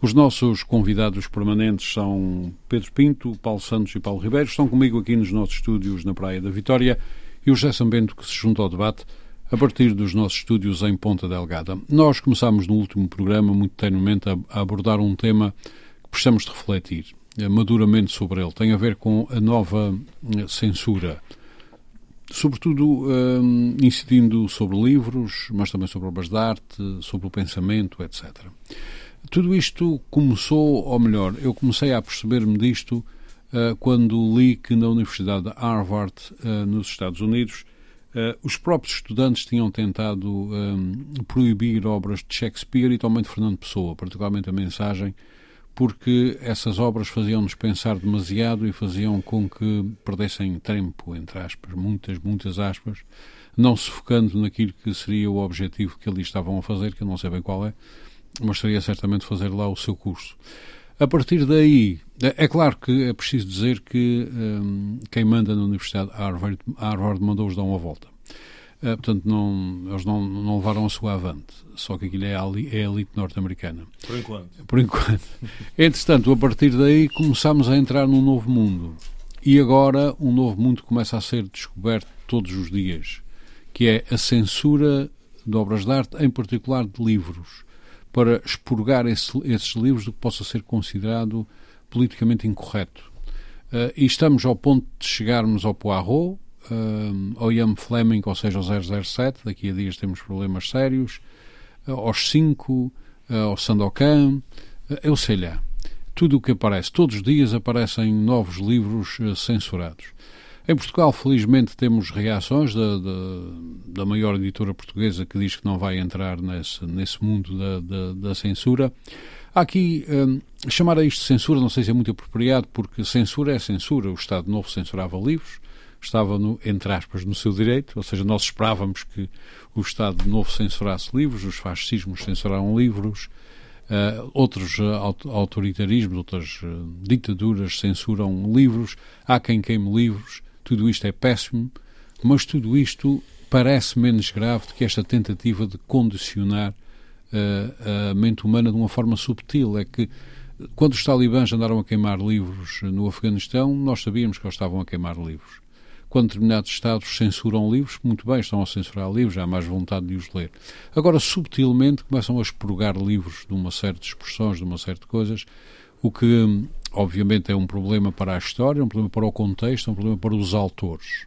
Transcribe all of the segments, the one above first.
os nossos convidados permanentes são Pedro Pinto, Paulo Santos e Paulo Ribeiro. Estão comigo aqui nos nossos estúdios na Praia da Vitória e o José Sambento que se junta ao debate a partir dos nossos estúdios em Ponta Delgada. Nós começámos no último programa, muito tenuamente, a, abordar um tema que precisamos de refletir eh, maduramente sobre ele. Tem a ver com a nova eh, censura. Sobretudo um, eh, incidindo sobre livros, mas também sobre obras de arte, sobre o pensamento, etc. Tudo isto começou, ou melhor, eu comecei a perceber-me disto uh, quando li que na Universidade de Harvard, uh, nos Estados Unidos, uh, os próprios estudantes tinham tentado um, proibir obras de Shakespeare e também de Fernando Pessoa, particularmente a mensagem, porque essas obras faziam-nos pensar demasiado e faziam com que perdessem tempo, entre aspas, muitas, muitas aspas, não se focando naquilo que seria o objetivo que ali estavam a fazer, que eu não sei bem qual é, gostaria certamente fazer lá o seu curso. A partir daí, é, é claro que é preciso dizer que um, quem manda na Universidade Harvard, Harvard mandou-os dar uma volta. Uh, portanto, não, eles não, não levaram a sua avante. Só que aquilo é a, é a elite norte-americana. Por enquanto. Por enquanto. Entretanto, a partir daí começámos a entrar num novo mundo. E agora um novo mundo começa a ser descoberto todos os dias, que é a censura de obras de arte, em particular de livros para expurgar esse, esses livros do que possa ser considerado politicamente incorreto. Uh, e estamos ao ponto de chegarmos ao Poirot, uh, ao Ian Fleming, ou seja, ao 007, daqui a dias temos problemas sérios, uh, aos 5, ao Sandokan, eu sei lá. Tudo o que aparece, todos os dias aparecem novos livros censurados. Em Portugal, felizmente, temos reações da, da, da, maior editora portuguesa que diz que não vai entrar nesse, nesse mundo da, da, da censura. Há aqui, hum, chamar a isto de censura, não sei se é muito apropriado, porque censura é censura. O Estado Novo censurava livros, estava, no, entre aspas, no seu direito, ou seja, nós esperávamos que o Estado Novo censurasse livros, os fascismos censuraram livros, uh, outros uh, autoritarismos, outras uh, ditaduras censuram livros, há quem queime livros tudo isto é péssimo, mas tudo isto parece menos grave do que esta tentativa de condicionar uh, a mente humana de uma forma subtil. É que quando os talibãs andaram a queimar livros no Afeganistão, nós sabíamos que eles estavam a queimar livros. Quando determinados Estados censuram livros, muito bem, estão a censurar livros, há mais vontade de os ler. Agora, subtilmente, começam a expurgar livros de uma série de expressões, de uma série de coisas, o que obviamente é um problema para a história, é um problema para o contexto, é um problema para os autores.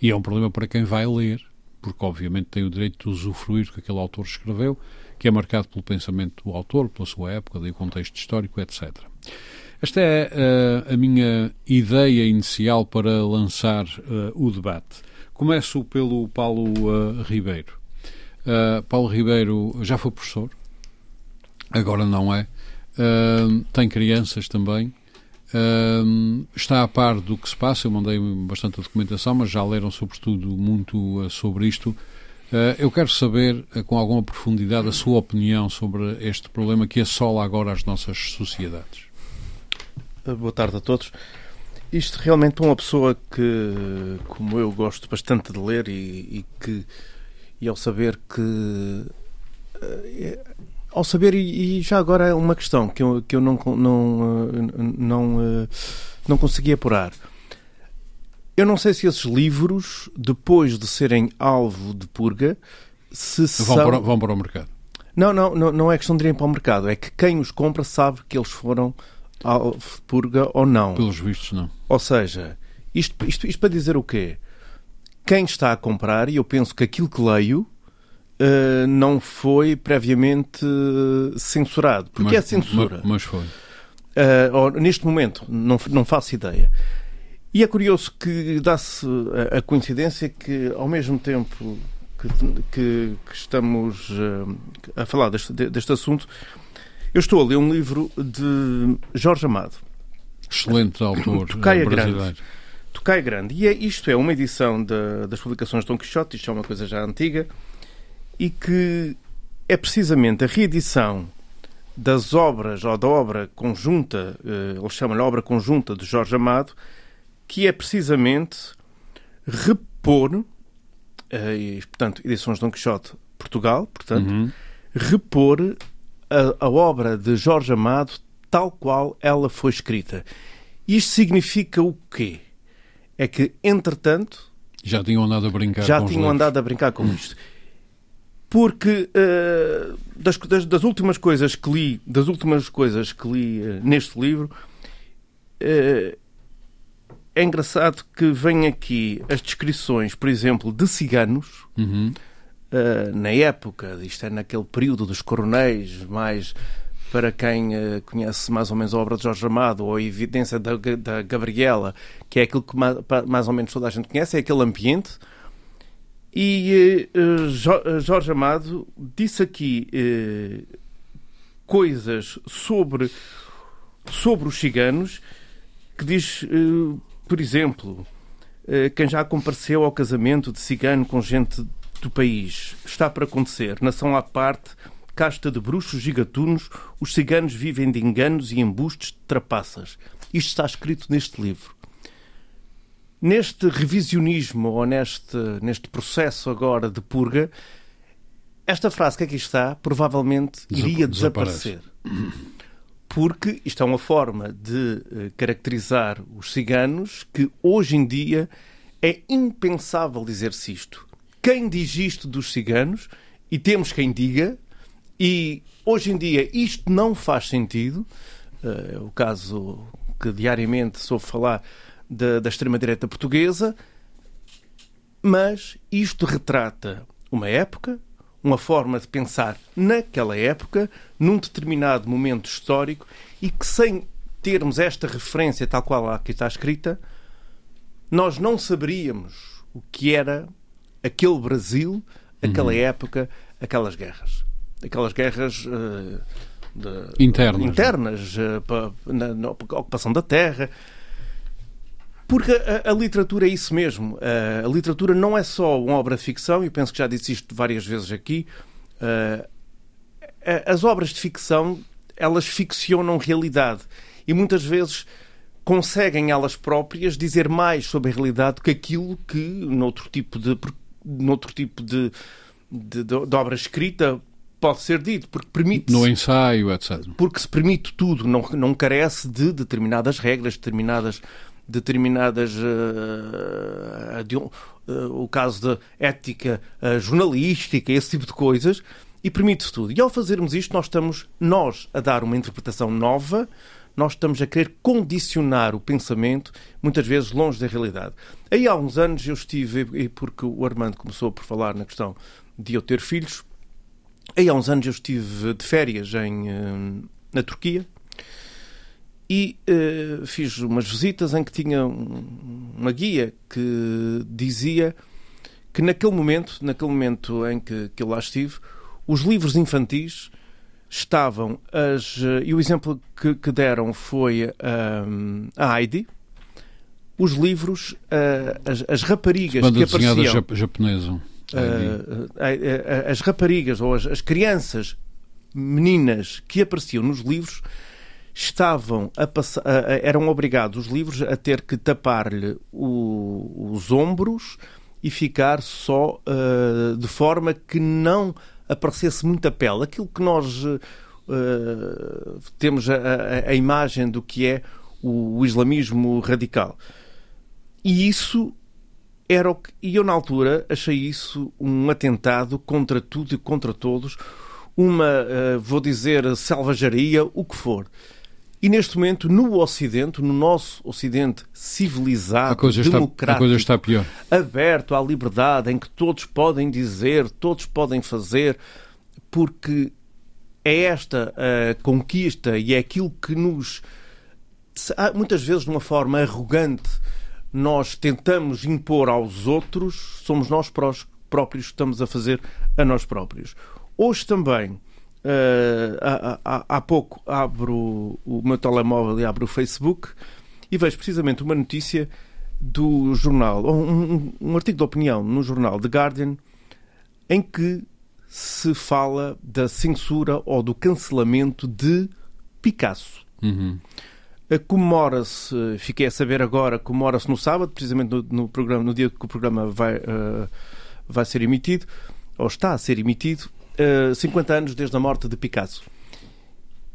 E é um problema para quem vai ler, porque obviamente tem o direito de usufruir do que aquele autor escreveu, que é marcado pelo pensamento do autor, pela sua época, do contexto histórico, etc. Esta é uh, a minha ideia inicial para lançar uh, o debate. Começo pelo Paulo uh, Ribeiro. Paulo Ribeiro já foi professor, agora não é, Tem crianças também. Uh, está a par do que se passa. Eu mandei bastante documentação, mas já leram, sobretudo, muito uh, sobre isto. Ah, eu quero saber, ah, com alguma profundidade, a sua opinião sobre este problema que assola agora as nossas sociedades. Boa tarde a todos. Isto realmente para uma pessoa que, como eu, gosto bastante de ler e, e que, e ao saber que ao saber, e, já agora é uma questão que eu, que eu não, não, eh, não, eh, não consegui apurar. Eu não sei se esses livros, depois de serem alvo de purga, se vão, são... para, vão para o mercado. Não, não, não, não é questão de irem para o mercado. É que quem os compra sabe que eles foram alvo de purga ou não. Pelos vistos, não. Ou seja, isto, isto, isto para dizer o quê? Quem está a comprar, e eu penso que aquilo que leio uh, não foi previamente censurado. Porque mas, é censura. Mas, foi. Uh, ou, neste momento, não, não faço ideia. E é curioso que dá-se a, a, coincidência que, ao mesmo tempo que, que, que estamos uh, a falar deste, deste assunto, eu estou a ler um livro de Jorge Amado. Excelente autor Tocaia brasileiro. Grande. Tocaia Grande. E é, isto é uma edição de, das publicações de Dom Quixote, isto é uma coisa já antiga, e que é precisamente a reedição das obras, ou da obra conjunta, eh, ele chama-lhe obra conjunta de Jorge Amado, que é precisamente repor, eh, e, portanto, edições de Dom Quixote Portugal, portanto, Uhum. repor a, a obra de Jorge Amado tal qual ela foi escrita. Isto significa o quê? É que, entretanto, Já tinham andado a brincar já com os tinham andado a brincar com isto. Porque eh, das, das- das últimas coisas que li, das últimas coisas que li eh, neste livro, eh, é engraçado que vem aqui as descrições, por exemplo, de ciganos, Uhum. Uh, na época, isto é naquele período dos coronéis, mais para quem uh, conhece mais ou menos a obra de Jorge Amado ou a evidência da, da Gabriela, que é aquilo que mais ou menos toda a gente conhece, é aquele ambiente. E uh, Jo- Jorge Amado disse aqui uh, coisas sobre, sobre os ciganos que diz, uh, por exemplo, quem já compareceu ao casamento de cigano com gente do país. Está para acontecer. Nação à parte, casta de bruxos e gatunos, os ciganos vivem de enganos e embustes de trapaças. Isto está escrito neste livro. Neste revisionismo ou neste, neste processo agora de purga, esta frase que aqui está provavelmente iria Desaparece. desaparecer. Porque isto é uma forma de eh, caracterizar os ciganos que hoje em dia é impensável dizer-se isto. Quem diz isto dos ciganos, e temos quem diga, e hoje em dia isto não faz sentido, eh, é o caso que diariamente soube falar da, da extrema-direita portuguesa, mas isto retrata uma época, uma forma de pensar naquela época, num determinado momento histórico, e que sem termos esta referência tal qual aqui está escrita, nós não saberíamos o que era aquele Brasil, aquela época, aquelas guerras. Aquelas guerras eh, de- Internas. internas eh, pa- na, na ocupação da terra. Porque a, a literatura é isso mesmo. A, a literatura não é só uma obra de ficção, e penso que já disse isto várias vezes aqui. eh, as obras de ficção, elas ficcionam realidade. E muitas vezes conseguem elas próprias dizer mais sobre a realidade do que aquilo que noutro tipo de, noutro tipo de, de, de- de obra escrita pode ser dito, porque permite No ensaio, etc. porque se permite tudo, não, não carece de determinadas regras, determinadas determinadas eh, de um- eh, o caso da ética eh, jornalística, esse tipo de coisas, e permite-se tudo. E ao fazermos isto, nós estamos nós a dar uma interpretação nova, nós estamos a querer condicionar o pensamento, muitas vezes longe da realidade. Aí há uns anos eu estive, e porque o Armando começou por falar na questão de eu ter filhos, Aí há uns anos eu estive de férias em, eh, na Turquia e eh, fiz umas visitas em que tinha um- uma guia que dizia que naquele momento, naquele momento em que, que eu lá estive, os livros infantis estavam as eh, e o exemplo que, que deram foi ahm, a Heidi os livros ah, as, as raparigas Banda que apareciam jap- japonesa. Uh, uh, uh, as raparigas ou as, as crianças meninas que apareciam nos livros estavam a passar, eram obrigados os livros a ter que tapar-lhe os ombros e ficar só uh, de forma que não aparecesse muita pele. Aquilo que nós uh, temos a, a- a imagem do que é o, o islamismo radical. E isso era o que, e eu na altura achei isso um atentado contra tudo e contra todos, uma, eh, vou dizer, selvageria, o que for. E neste momento, no Ocidente, no nosso Ocidente civilizado, A coisa, está, a democrático, coisa está pior. aberto à liberdade, em que todos podem dizer, todos podem fazer, porque é esta a conquista e é aquilo que nos. Muitas vezes, de uma forma arrogante, nós tentamos impor aos outros, somos nós próprios que estamos a fazer a nós próprios. Hoje também, eh, há, há- há pouco, abro o meu telemóvel e abro o Facebook e vejo precisamente uma notícia do jornal, um, um artigo de opinião no jornal The Guardian, em que se fala da censura ou do cancelamento de Picasso. Uhum. Comemora-se, fiquei a saber agora, comemora-se no sábado, precisamente no, no, programa, no dia que o programa vai, uh, vai ser emitido, ou está a ser emitido, uh, 50 anos desde a morte de Picasso.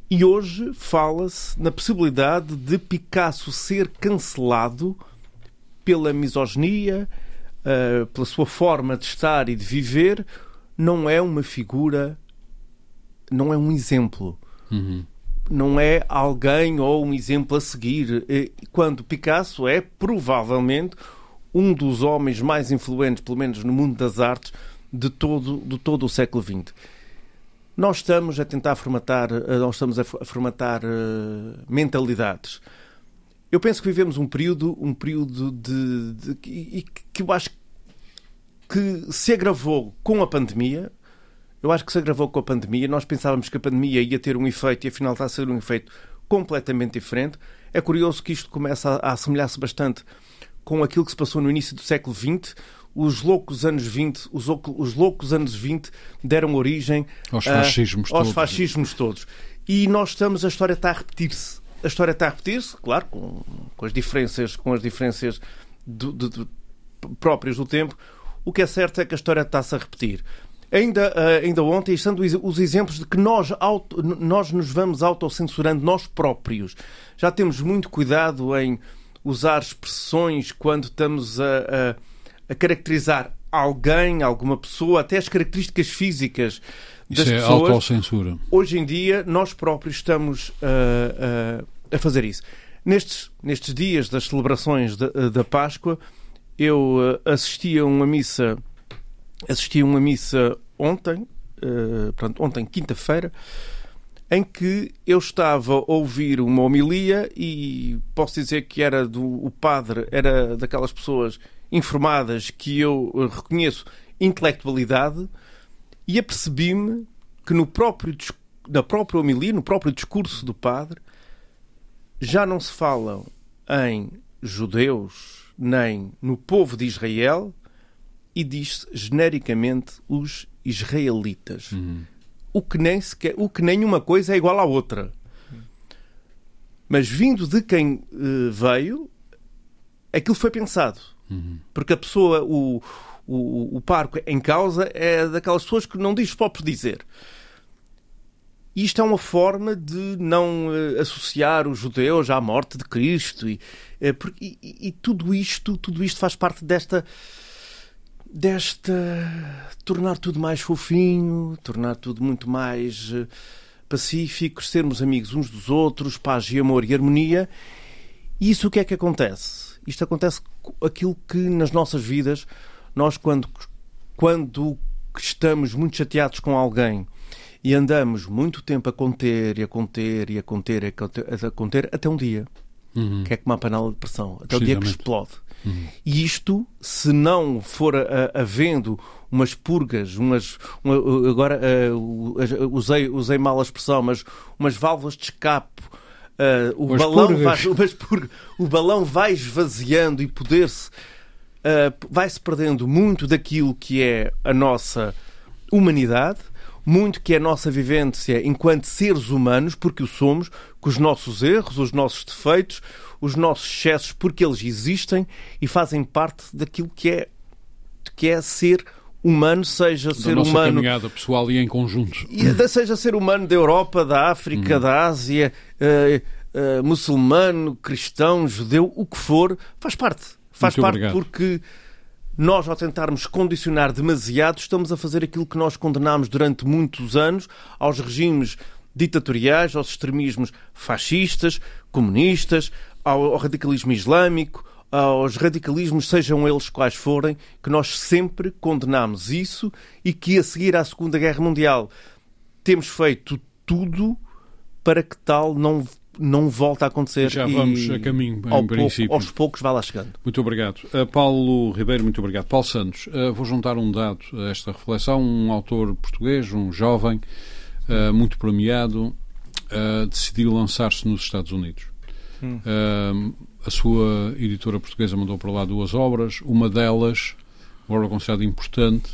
E hoje fala-se na possibilidade de Picasso ser cancelado pela misoginia, uh, pela sua forma de estar e de viver, não é uma figura, não é um exemplo. Uhum. Não é alguém ou um exemplo a seguir. Quando Picasso é provavelmente um dos homens mais influentes, pelo menos no mundo das artes, de todo, de todo o século XX. Nós estamos a tentar formatar, eh, nós estamos a formatar uh, mentalidades. Eu penso que vivemos um período, um período de, de, de que eu acho que se agravou com a pandemia. Eu acho que se agravou com a pandemia. Nós pensávamos que a pandemia ia ter um efeito e afinal está a ser um efeito completamente diferente. É curioso que isto começa a, a assemelhar-se bastante com aquilo que se passou no início do século XX, os loucos anos 20, os, os loucos anos 20 deram origem aos fascismos, uh, aos fascismos todos. E nós estamos, a história está a repetir-se. A história está a repetir-se, claro, com, com, as diferenças, com as diferenças do, do, do, próprias do tempo. O que é certo é que a história está-se a repetir. Ainda, uh, ainda ontem, estando os exemplos de que nós, auto, nós nos vamos autocensurando nós próprios. Já temos muito cuidado em usar expressões quando estamos a, a a caracterizar alguém, alguma pessoa, até as características físicas das isso é pessoas. autocensura. Hoje em dia, nós próprios estamos uh, uh, a fazer isso. Nestes, nestes dias das celebrações da, da Páscoa, eu uh, assisti a uma missa, assisti a uma missa ontem, pronto, ontem, quinta-feira, em que eu estava a ouvir uma homilia e posso dizer que era do o padre, era daquelas pessoas informadas que eu eh, reconheço intelectualidade e apercebi-me que no próprio, na própria homilia, no próprio discurso do padre, já não se falam em judeus nem no povo de Israel e diz-se genericamente os israelitas. Uhum. O, que nem sequer, o que nenhuma coisa é igual à outra. Mas vindo de quem uh, veio, aquilo foi pensado. Uhum. Porque a pessoa, o, o, o parco em causa é daquelas pessoas que não diz só por dizer. Isto é uma forma de não uh, associar os judeus à morte de Cristo e, uh, porque, e, e, tudo isto, tudo isto faz parte desta desta tornar tudo mais fofinho, tornar tudo muito mais uh, pacífico, sermos amigos uns dos outros, paz e amor e harmonia. E isso o que é que acontece? Isto acontece aquilo que nas nossas vidas, nós quando, quando estamos muito chateados com alguém e andamos muito tempo a conter e a conter e a conter e a conter, a conter até um dia, uhum. que é como uma panela de pressão, até o dia que explode. Uhum. E isto, se não for havendo umas purgas, umas. Uma, agora uh, usei, usei mal a expressão, mas umas válvulas de escape Uh, o, balão vai, o balão vai esvaziando e poder-se uh, vai-se perdendo muito daquilo que é a nossa humanidade, muito que é a nossa vivência enquanto seres humanos, porque o somos, com os nossos erros, os nossos defeitos, os nossos excessos, porque eles existem e fazem parte daquilo que é, que é ser humano, seja da ser humano. caminhada pessoal e em conjunto. E, seja ser humano da Europa, da África, hum. da Ásia, uh, uh, muçulmano, cristão, judeu, o que for, faz parte. Faz Muito parte obrigado. porque nós, ao tentarmos condicionar demasiado, estamos a fazer aquilo que nós condenámos durante muitos anos aos regimes ditatoriais, aos extremismos fascistas, comunistas, ao, ao radicalismo islâmico, aos radicalismos, sejam eles quais forem, que nós sempre condenamos isso e que a seguir à Segunda Guerra Mundial temos feito tudo para que tal não não volta a acontecer. Já vamos a caminho, em ao princípio. Pouco, aos poucos vai lá chegando. Muito obrigado. Uh, Paulo Ribeiro, muito obrigado. Paulo Santos, uh, vou juntar um dado a esta reflexão. Um autor português, um jovem, uh, muito premiado, decidiu lançar-se nos Estados Unidos. Hum. A sua editora portuguesa mandou para lá duas obras. Uma delas, agora considerada importante,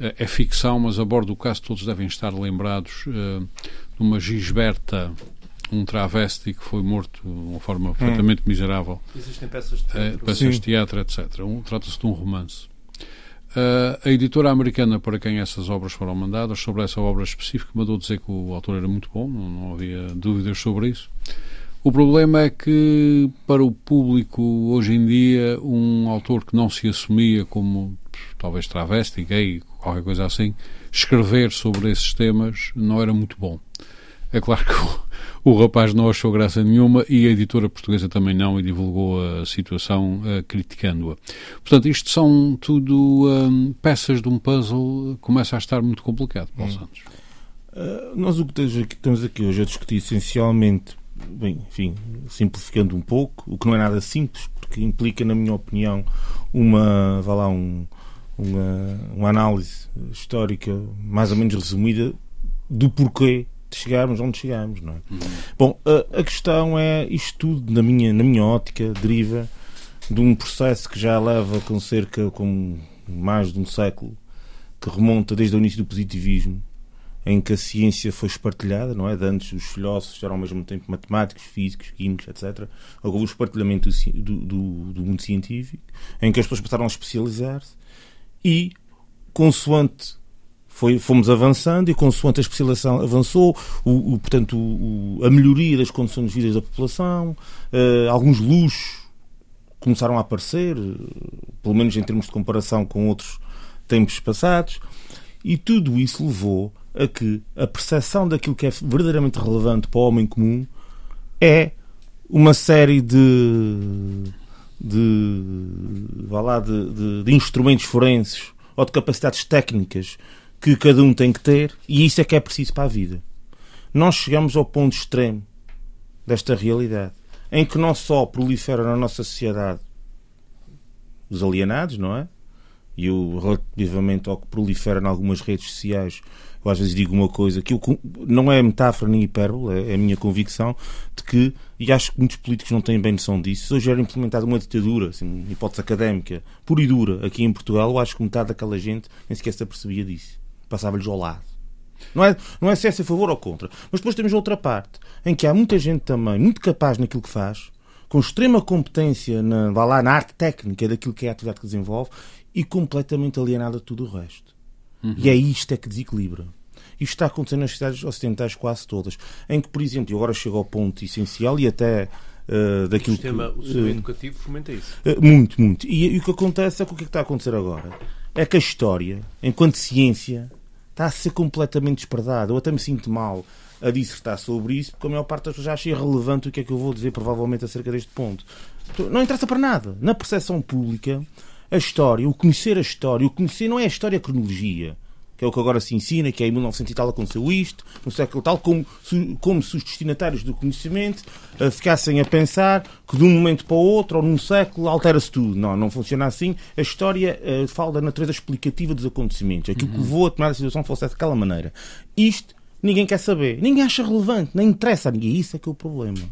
uh, é ficção, mas a bordo do caso todos devem estar lembrados uh, de uma Gisberta, um travesti que foi morto de uma forma hum. perfeitamente miserável. Existem peças de teatro, peças de teatro etc. Um, Trata-se de um romance. Uh, a editora americana para quem essas obras foram mandadas, sobre essa obra específica, mandou dizer que o autor era muito bom, não, não havia dúvidas sobre isso. O problema é que, para o público, hoje em dia, um autor que não se assumia como talvez travesti, gay, qualquer coisa assim, escrever sobre esses temas não era muito bom. É claro que o, o rapaz não achou graça nenhuma e a editora portuguesa também não e divulgou a situação uh, criticando-a. Portanto, isto são tudo um, peças de um puzzle que começa a estar muito complicado, Paulo hum. Santos. Uh, nós o que estamos aqui hoje a discutir essencialmente, bem, enfim, simplificando um pouco, o que não é nada simples, porque implica, na minha opinião, uma, vá lá, um, uma, uma análise histórica mais ou menos resumida do porquê de chegarmos onde chegamos, não é? Uhum. Bom, a, a, questão é, isto tudo, na minha, na minha ótica, deriva de um processo que já leva com cerca, com mais de um século, que remonta desde o início do positivismo, em que a ciência foi espartilhada, não é? De antes os filósofos eram ao mesmo tempo matemáticos, físicos, químicos, etc. Houve o espartilhamento do, do, do mundo científico, em que as pessoas passaram a especializar-se e, consoante foi, fomos avançando e, consoante a especialização avançou, o, o portanto, o, a melhoria das condições de vida da população, uh, alguns luxos começaram a aparecer, pelo menos em termos de comparação com outros tempos passados, e tudo isso levou a que a percepção daquilo que é verdadeiramente relevante para o homem comum é uma série de de, lá, de, de, de instrumentos forenses ou de capacidades técnicas que cada um tem que ter, e isso é que é preciso para a vida. Nós chegamos ao ponto extremo desta realidade, em que não só proliferam na nossa sociedade os alienados, não é? E eu, relativamente ao que prolifera em algumas redes sociais, eu às vezes digo uma coisa que eu, não é metáfora nem hipérbole, é, a minha convicção de que, e acho que muitos políticos não têm bem noção disso, se hoje era implementada uma ditadura, assim, hipótese académica, pura e dura, aqui em Portugal, eu acho que metade daquela gente nem sequer se apercebia disso passava-lhes ao lado. Não é, não é se é a favor ou contra. Mas depois temos outra parte, em que há muita gente também muito capaz naquilo que faz, com extrema competência na, lá, na arte técnica daquilo que é a atividade que desenvolve e completamente alienada de tudo o resto. Uhum. E é isto é que desequilibra. Isto está acontecendo nas cidades ocidentais quase todas, em que, por exemplo, agora chego ao ponto essencial e até uh, daquilo o sistema, que... O sistema uh, educativo fomenta isso. Uh, muito, muito. E, e, o que acontece é que o que, é que está a acontecer agora? É que a história, enquanto ciência, está a ser completamente desprezado. Eu até me sinto mal a dissertar sobre isso, porque a maior parte das pessoas já acha irrelevante o que é que eu vou dizer, provavelmente, acerca deste ponto. Então, não interessa para nada. Na percepção pública, a história, o conhecer a história, o conhecer não é a história a cronologia que é o que agora se ensina, que é em 1900 e tal aconteceu isto, no século tal, como, como se os destinatários do conhecimento uh, ficassem a pensar que de um momento para o outro, ou num século, altera-se tudo. Não, não funciona assim. A história uh, fala da natureza explicativa dos acontecimentos. Aquilo uhum. que levou a tomar a situação fosse daquela maneira. Isto ninguém quer saber. Ninguém acha relevante, nem interessa a ninguém. Isso é que é o problema.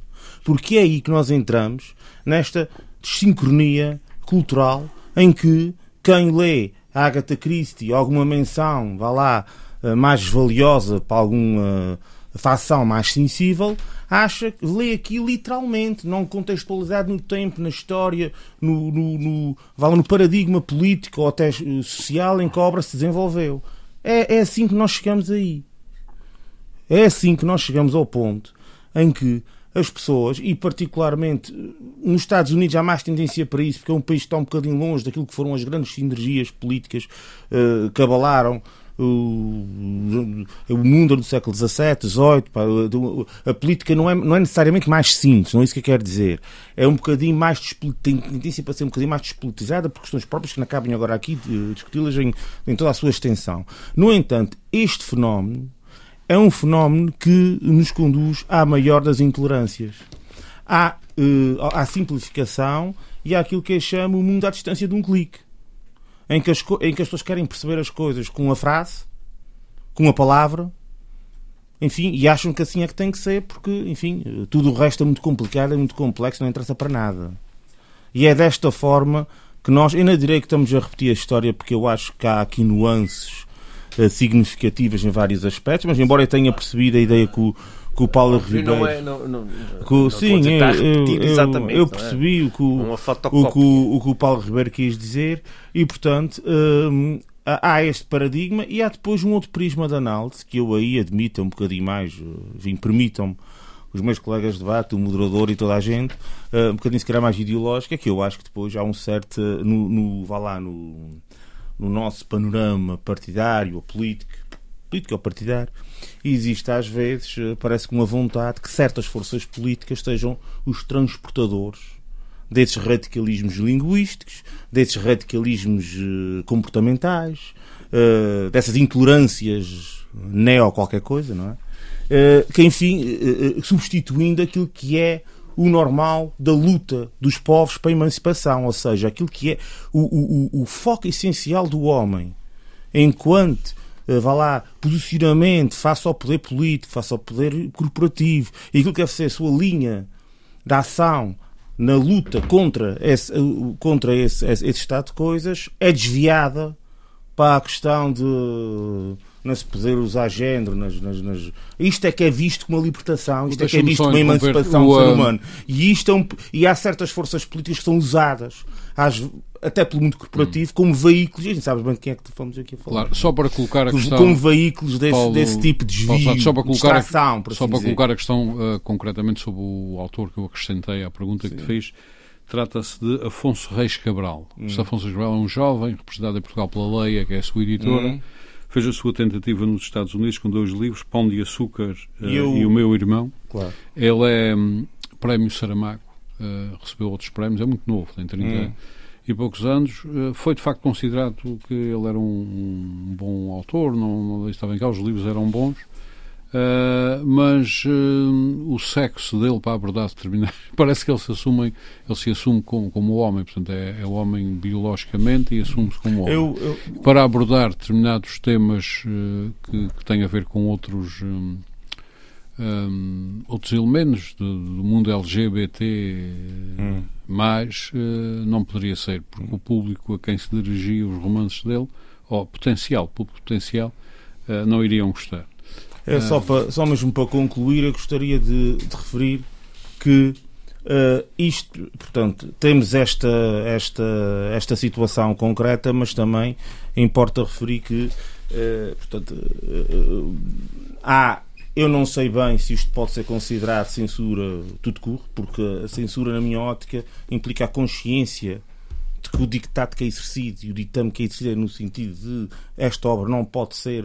Porque é aí que nós entramos nesta sincronia cultural em que quem lê Agatha Christie alguma menção, vá lá, eh, mais valiosa para alguma facção mais sensível, acha que lê aqui literalmente, não contextualizado no tempo, na história, no, no, no, no paradigma político ou até eh, social em que a obra se desenvolveu. É, é assim que nós chegamos aí. É assim que nós chegamos ao ponto em que as pessoas, e particularmente nos Estados Unidos há mais tendência para isso, porque é um país que está um bocadinho longe daquilo que foram as grandes sinergias políticas uh, que abalaram o, mundo do século XVII, XVIII, a política não é, não é necessariamente mais simples, não é isso que eu quero dizer. É um bocadinho mais tendência para ser um bocadinho mais despolitizada por questões próprias que não cabem agora aqui discuti-las em, em toda a sua extensão. No entanto, este fenómeno é um fenómeno que nos conduz à maior das intolerâncias. Há uh, à simplificação e àquilo que eu chamo o mundo à distância de um clique. Em que, as, em que as pessoas querem perceber as coisas com uma frase, com uma palavra, enfim, e acham que assim é que tem que ser, porque, enfim, tudo o resto é muito complicado, é muito complexo, não interessa para nada. E é desta forma que nós, eu não direi que estamos a repetir a história, porque eu acho que há aqui nuances significativas em vários aspectos, mas embora eu tenha percebido a ideia que o, que o Paulo Ribeiro. Não é, não, não, que, não sim, eu, eu, eu, percebi é? o, que o, o, que o, o que o Paulo Ribeiro quis dizer e, portanto, hum, há este paradigma e há depois um outro prisma de análise que eu aí admito um bocadinho mais, enfim, permitam-me os meus colegas de debate, o moderador e toda a gente, uh, um bocadinho se calhar mais ideológica, que eu acho que depois há um certo, no, no vá lá, no, no nosso panorama partidário ou político, político ou partidário, existe às vezes, uh, parece que uma vontade que certas forças políticas sejam os transportadores desses radicalismos linguísticos, desses radicalismos uh, comportamentais, dessas intolerâncias neo qualquer coisa, não é? Eh, que, enfim, eh, eh, substituindo aquilo que é o normal da luta dos povos para a emancipação, ou seja, aquilo que é o, o, o foco essencial do homem, enquanto vá lá, posicionamento face ao poder político, face ao poder corporativo, e aquilo que deve ser a sua linha de ação na luta contra esse, contra esse, esse, esse estado de coisas, é desviada para a questão de não se poder usar género nas, nas, nas, Isto é que é visto como uma libertação, isto é que é visto como uma emancipação do ser humano. E, isto é um, e há certas forças políticas que são usadas, às, até pelo mundo corporativo, hum. como veículos, e a gente sabe bem quem é que estamos aqui a falar. Claro, só para colocar a questão... Como veículos desse, Paulo, desse tipo de desvio, Paulo, só para colocar distração, Só para colocar a questão uh, concretamente sobre o autor que eu acrescentei à pergunta Sim. que fez, trata-se de Afonso Reis Cabral. Hum. Afonso Reis Cabral é um jovem, representado em Portugal pela Leia, que é a sua editora, hum fez a sua tentativa nos Estados Unidos com dois livros, Pão de Açúcar uh, e, eu... e, O Meu Irmão. Claro. Ele é um, prémio Saramago, uh, recebeu outros prémios, é muito novo, tem 30 hum. e poucos anos. Uh, foi de facto considerado que ele era um, um bom autor, não, não estava em cá, os livros eram bons. Uh, mas uh, o sexo dele para abordar determinado parece que ele se assume ele se assume como, como homem portanto é, é homem biologicamente e assume-se como homem eu, eu... para abordar determinados temas uh, que, que, têm a ver com outros um, um, outros elementos do, do mundo LGBT hum. mais não poderia ser porque o público a quem se dirigia os romances dele ou potencial público potencial não iriam gostar é só, para, só mesmo para concluir, eu gostaria de, de referir que uh, isto, portanto, temos esta, esta, esta situação concreta, mas também importa referir que, uh, portanto, uh, há eu não sei bem se isto pode ser considerado censura tudo curto, porque a censura, na minha ótica, implica a consciência de que o dictato que é exercido e o ditame que é exercido é no sentido de esta obra não pode ser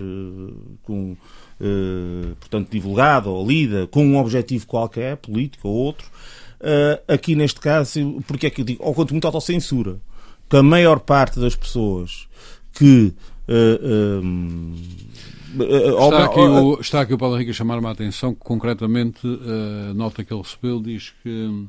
com uh, portanto, divulgada ou lida com um objetivo qualquer, político ou outro. Uh, aqui neste caso, porque é que eu digo, ou quanto muito autocensura, que a maior parte das pessoas que uh, um, Está aqui, o, está aqui o Paulo Henrique a chamar-me a atenção que, concretamente, a nota que ele recebeu diz que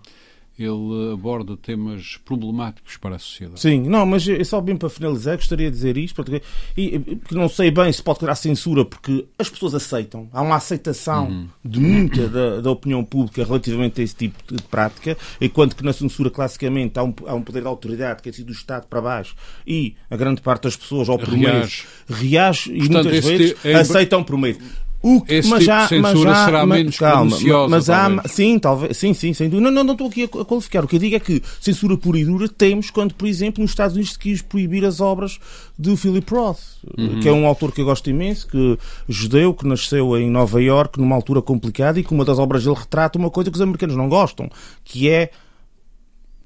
ele aborda temas problemáticos para a sociedade. Sim, não, mas só bem para finalizar, gostaria de dizer isto, porque, e, porque não sei bem se pode criar censura, porque as pessoas aceitam, há uma aceitação uhum. de muita da, da, opinião pública relativamente a esse tipo de prática, enquanto que na censura, classicamente, há um, há um poder de autoridade que é sido do Estado para baixo e a grande parte das pessoas, ao primeiro, reage, e muitas vezes é... aceitam por meio. O que, Esse mas tipo já, de censura mas já, será mas, menos calma, mas há, talvez. sim, talvez, sim, sim, sem dúvida. Não, não, não estou aqui a qualificar. O que eu digo é que censura pura e dura temos quando, por exemplo, nos Estados Unidos se quis proibir as obras de Philip Roth, uhum. que é um autor que eu gosto imenso, que judeu, que nasceu em Nova York numa altura complicada e que uma das obras dele retrata uma coisa que os americanos não gostam, que é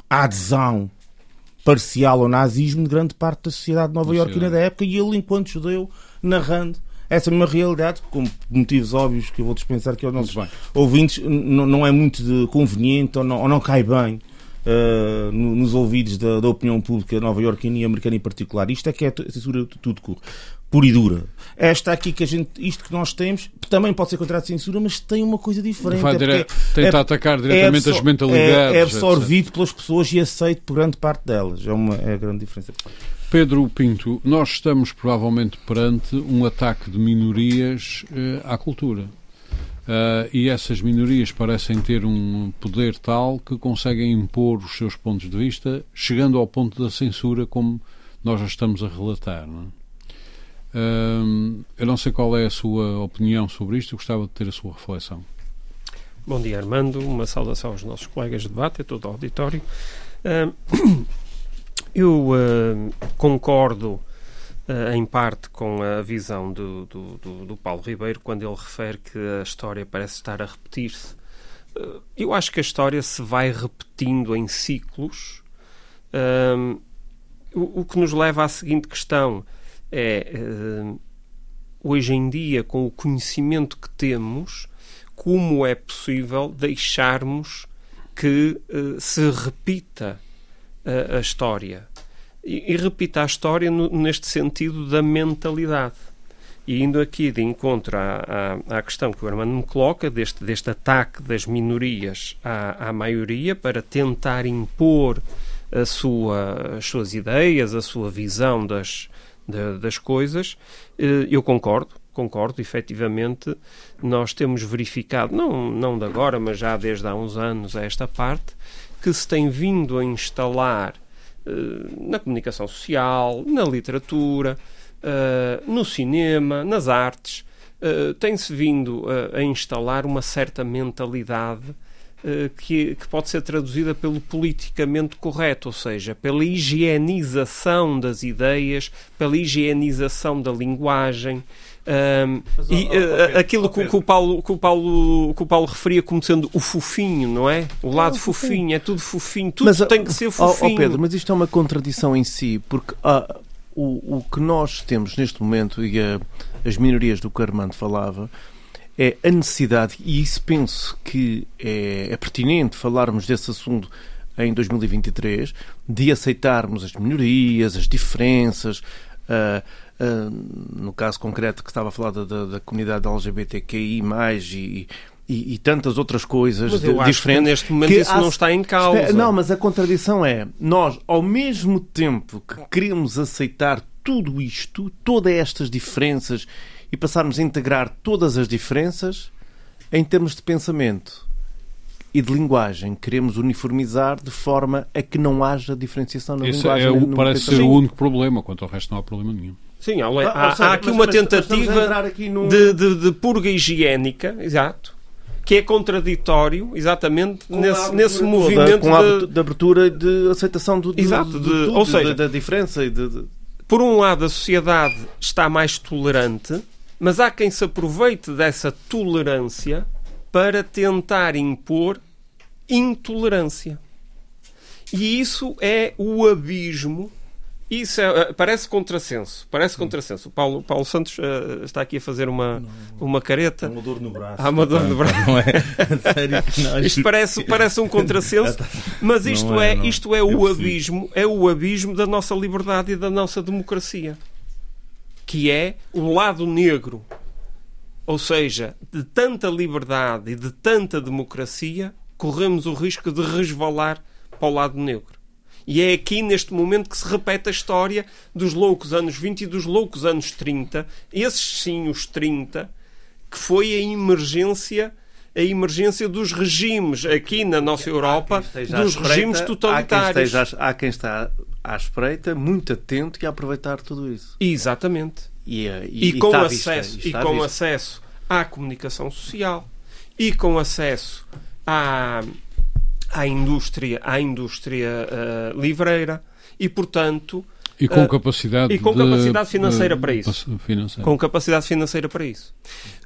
a adesão parcial ao nazismo de grande parte da sociedade de Nova Iorque da época e ele, enquanto judeu, narrando essa é uma realidade, com motivos óbvios que eu vou dispensar que aos nossos ouvintes não é muito conveniente ou não, ou não cai bem Uh, nos ouvidos da, da, opinião pública nova-iorquina e americana em particular. Isto é que é censura tudo curto, pura e dura. Esta aqui que a gente, isto que nós temos, também pode ser considerado censura, mas tem uma coisa diferente. Vai é tentar é, atacar diretamente é as mentalidades. É, é absorvido etc. pelas pessoas e aceito por grande parte delas. É, uma, é a grande diferença. Pedro Pinto, nós estamos provavelmente perante um ataque de minorias eh, à cultura. Uh, e essas minorias parecem ter um poder tal que conseguem impor os seus pontos de vista, chegando ao ponto da censura, como nós já estamos a relatar. Não é? uh, eu não sei qual é a sua opinião sobre isto, gostava de ter a sua reflexão. Bom dia, Armando. Uma saudação aos nossos colegas de debate, a todo o auditório. Uh, eu concordo uh, em parte com a visão do, do, do, do, Paulo Ribeiro quando ele refere que a história parece estar a repetir-se. Uh, eu acho que a história se vai repetindo em ciclos, uh, o, o, que nos leva à seguinte questão é hoje em dia, com o conhecimento que temos, como é possível deixarmos que se repita a, a história? e, e repita a história no, neste sentido da mentalidade. E indo aqui de encontro à, à, à, questão que o Armando me coloca, deste, deste ataque das minorias à, à maioria para tentar impor a sua, as suas ideias, a sua visão das, de, das coisas, eh, eu concordo, concordo, efetivamente, nós temos verificado, não, não de agora, mas já desde há uns anos a esta parte, que se tem vindo a instalar eh, na comunicação social, na literatura, eh, no cinema, nas artes, eh, tem-se vindo a instalar uma certa mentalidade que, que, pode ser traduzida pelo politicamente correto, ou seja, pela higienização das ideias, pela higienização da linguagem. Um, e uh, aquilo que, que, o Paulo, que, o Paulo, que o Paulo referia como sendo o fofinho, não é? O lado fofinho. fofinho, é tudo fofinho, tudo mas, tem que ser fofinho. Pedro, mas isto é uma contradição em si, porque ah, o, o que nós temos neste momento, e a, as minorias do que Armando falava, é a necessidade, e isso penso que é, é pertinente falarmos desse assunto em 2023, de aceitarmos as minorias, as diferenças. Uh, no caso concreto que estava a falar da, da, da comunidade LGBTQI, e, e, e, tantas outras coisas mas eu diferentes. neste momento isso há... não está em causa. Não, mas a contradição é: nós, ao mesmo tempo que queremos aceitar tudo isto, todas estas diferenças e passarmos a integrar todas as diferenças, em termos de pensamento e de linguagem, queremos uniformizar de forma a que não haja diferenciação na Esse linguagem. É o, parece ser o único problema, quanto ao resto não há problema nenhum. Sim, há, há, há aqui mas, uma tentativa aqui no... de, de, de, purga higiênica, exato, que é contraditório, exatamente, com nesse, nesse movimento com a de, abertura e de aceitação do, exato, de, tudo, ou seja, da, diferença. E de, Por um lado, a sociedade está mais tolerante, mas há quem se aproveite dessa tolerância para tentar impor intolerância. E isso é o abismo isso é, eh, parece contrassenso. Parece contrassenso. O Paulo, Paulo Santos uh, está aqui a fazer uma, uma careta. Há uma dor no braço. Há uma dor no braço. Não é? Sério não, isto parece, parece um contrassenso, mas isto é, é isto é o abismo, é o abismo da nossa liberdade e da nossa democracia. Que é o lado negro. Ou seja, de tanta liberdade e de tanta democracia, corremos o risco de resvalar para o lado negro. E é aqui, neste momento, que se repete a história dos loucos anos 20 e dos loucos anos 30, esses sim, os 30, que foi a emergência a emergência dos regimes aqui na nossa Europa, dos espreita, regimes totalitários. Há quem, esteja, há quem está à espreita, muito atento e a aproveitar tudo isso. Exatamente. E, e, e, e com, acesso, vista, e com acesso à comunicação social e com acesso à à indústria, à indústria uh, livreira e, portanto, e com capacidade, uh, e com capacidade de, financeira de, para isso. Financeira. Com capacidade financeira para isso.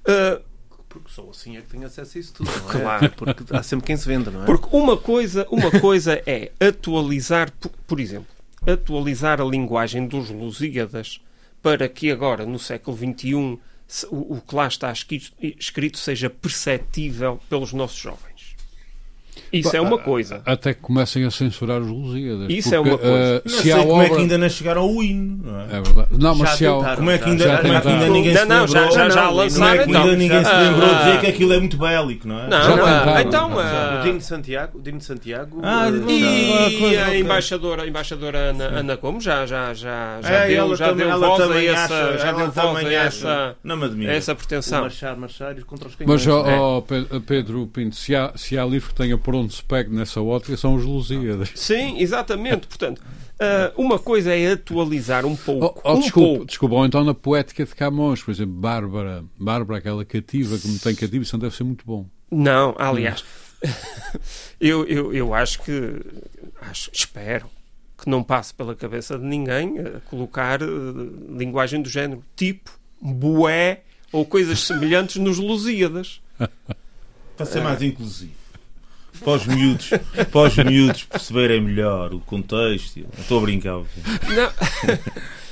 Uh, porque só assim é que tem acesso a isso tudo, não é? Claro. Porque há sempre quem se venda, não é? Porque uma coisa, uma coisa é atualizar, por, por exemplo, atualizar a linguagem dos Lusíadas para que agora, no século XXI, o, o que lá está escrito, escrito seja perceptível pelos nossos jovens. Isso é uma coisa. Até que comecem a censurar os Lusíadas. Isso é porque, uma coisa. eh, Não se sei como obra... é que ainda não chegaram ao hino, não é? É verdade. Não, mas Já se há... Como é que ainda, Já como é que ainda ninguém Não, se não, já- lembrou? já- já Como é lançaram, que ainda então. ninguém se Ah, lembrou de ah. dizer que aquilo é muito bélico, não é? Não, Já ah, tentaram. então. Já. ah, O Dino de Santiago, o Dino de Santiago Ah, eh, de- já- E coisa, a embaixadora, a embaixadora Ana, Ana Gomes já, já, já, já É, deu, já deu voz a essa, já deu voz a essa, Não me admira. a essa pretensão. marchar, marchar contra os canhões. Mas, É. Pedro Pinto, se há, se há livro que tenha por onde se pegue nessa ótica, são os Lusíadas. Sim, exatamente. Portanto, ah, uma coisa é atualizar um Oh, pouco. oh, um desculpa, pouco. desculpa, ou então na poética de Camões, por exemplo, Bárbara, Bárbara, aquela cativa que me tem cativo, isso não deve ser muito bom. Não, aliás, eu, eu, eu acho que, acho, espero que não passe pela cabeça de ninguém eh, colocar eh, linguagem do género tipo, bué ou coisas semelhantes nos Lusíadas. Para ser mais inclusivo. Para os miúdos, para os miúdos perceberem melhor o contexto. Não Estou a brincar. Não,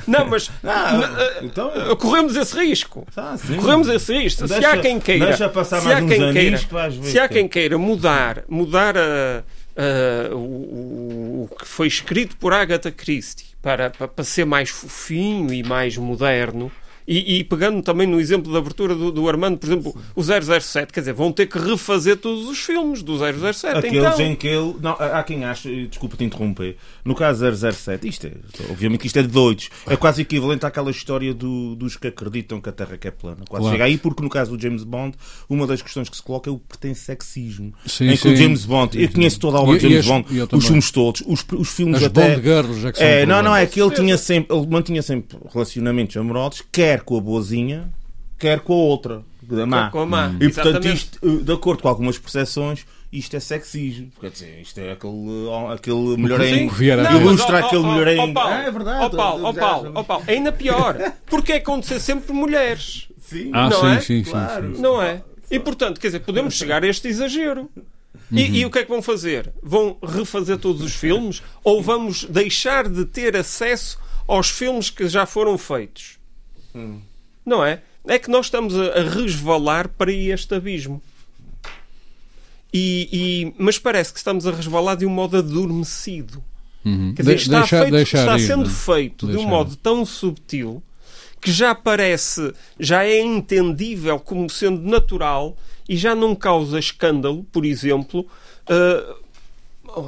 não mas Não, então, eh, corremos esse risco. tá. Corremos esse risco. se Deixa- há quem queira, se há quem queira, ver. se há que- quem queira mudar, mudar a- a- o, o- o que foi escrito por Agatha Christie para, para, para ser mais fofinho e mais moderno, e, e pegando também no exemplo da abertura do, do Armando, por exemplo, o 007, quer dizer, vão ter que refazer todos os filmes do 007. Aqueles então, em que ele. Não, há quem ache, desculpa te interromper, no caso 007, isto é, obviamente isto é de doidos, é quase equivalente àquela história do- dos que acreditam que a Terra que é plana. Quase Claro. chega aí, porque no caso do James Bond, uma das questões que se coloca é o pertence-sexismo. Sim, em que o sim. James Bond, eu conheço toda a obra de James Bond, os também. filmes todos, os, os filmes As até. Bond Girls é que são É, não, não, é que ele tinha sempre, ele mantinha sempre relacionamentos amorosos, quer com a boazinha, quer com a outra, da má. com a má, E portanto, isto, eh, de acordo com algumas percepções, isto é sexismo. Quer dizer, isto é aquele, aquele melhorengo. mas, Ilustra ó, aquele melhorengo. ó, Paulo, Ah, é verdade. Ó Paulo, ó Paulo, ó Paulo, ainda pior. Porque é acontecer sempre mulheres. Sim. Ah, Não sim, é? sim, sim, Claro. sim, sim. Não é? E portanto, quer dizer, podemos chegar a este exagero. E, Uhum. e o que é que vão fazer? Vão refazer todos os filmes ou vamos deixar de ter acesso aos filmes que já foram feitos? Não é? É que nós estamos a, a resvalar para este abismo. E, e- mas parece que estamos a resvalar de um modo adormecido. Uhum. Quer dizer, De- está, deixar- feito- deixar está ir, sendo não é? feito de um modo tão subtil que já parece, já é entendível como sendo natural e já não causa escândalo, por exemplo, ah,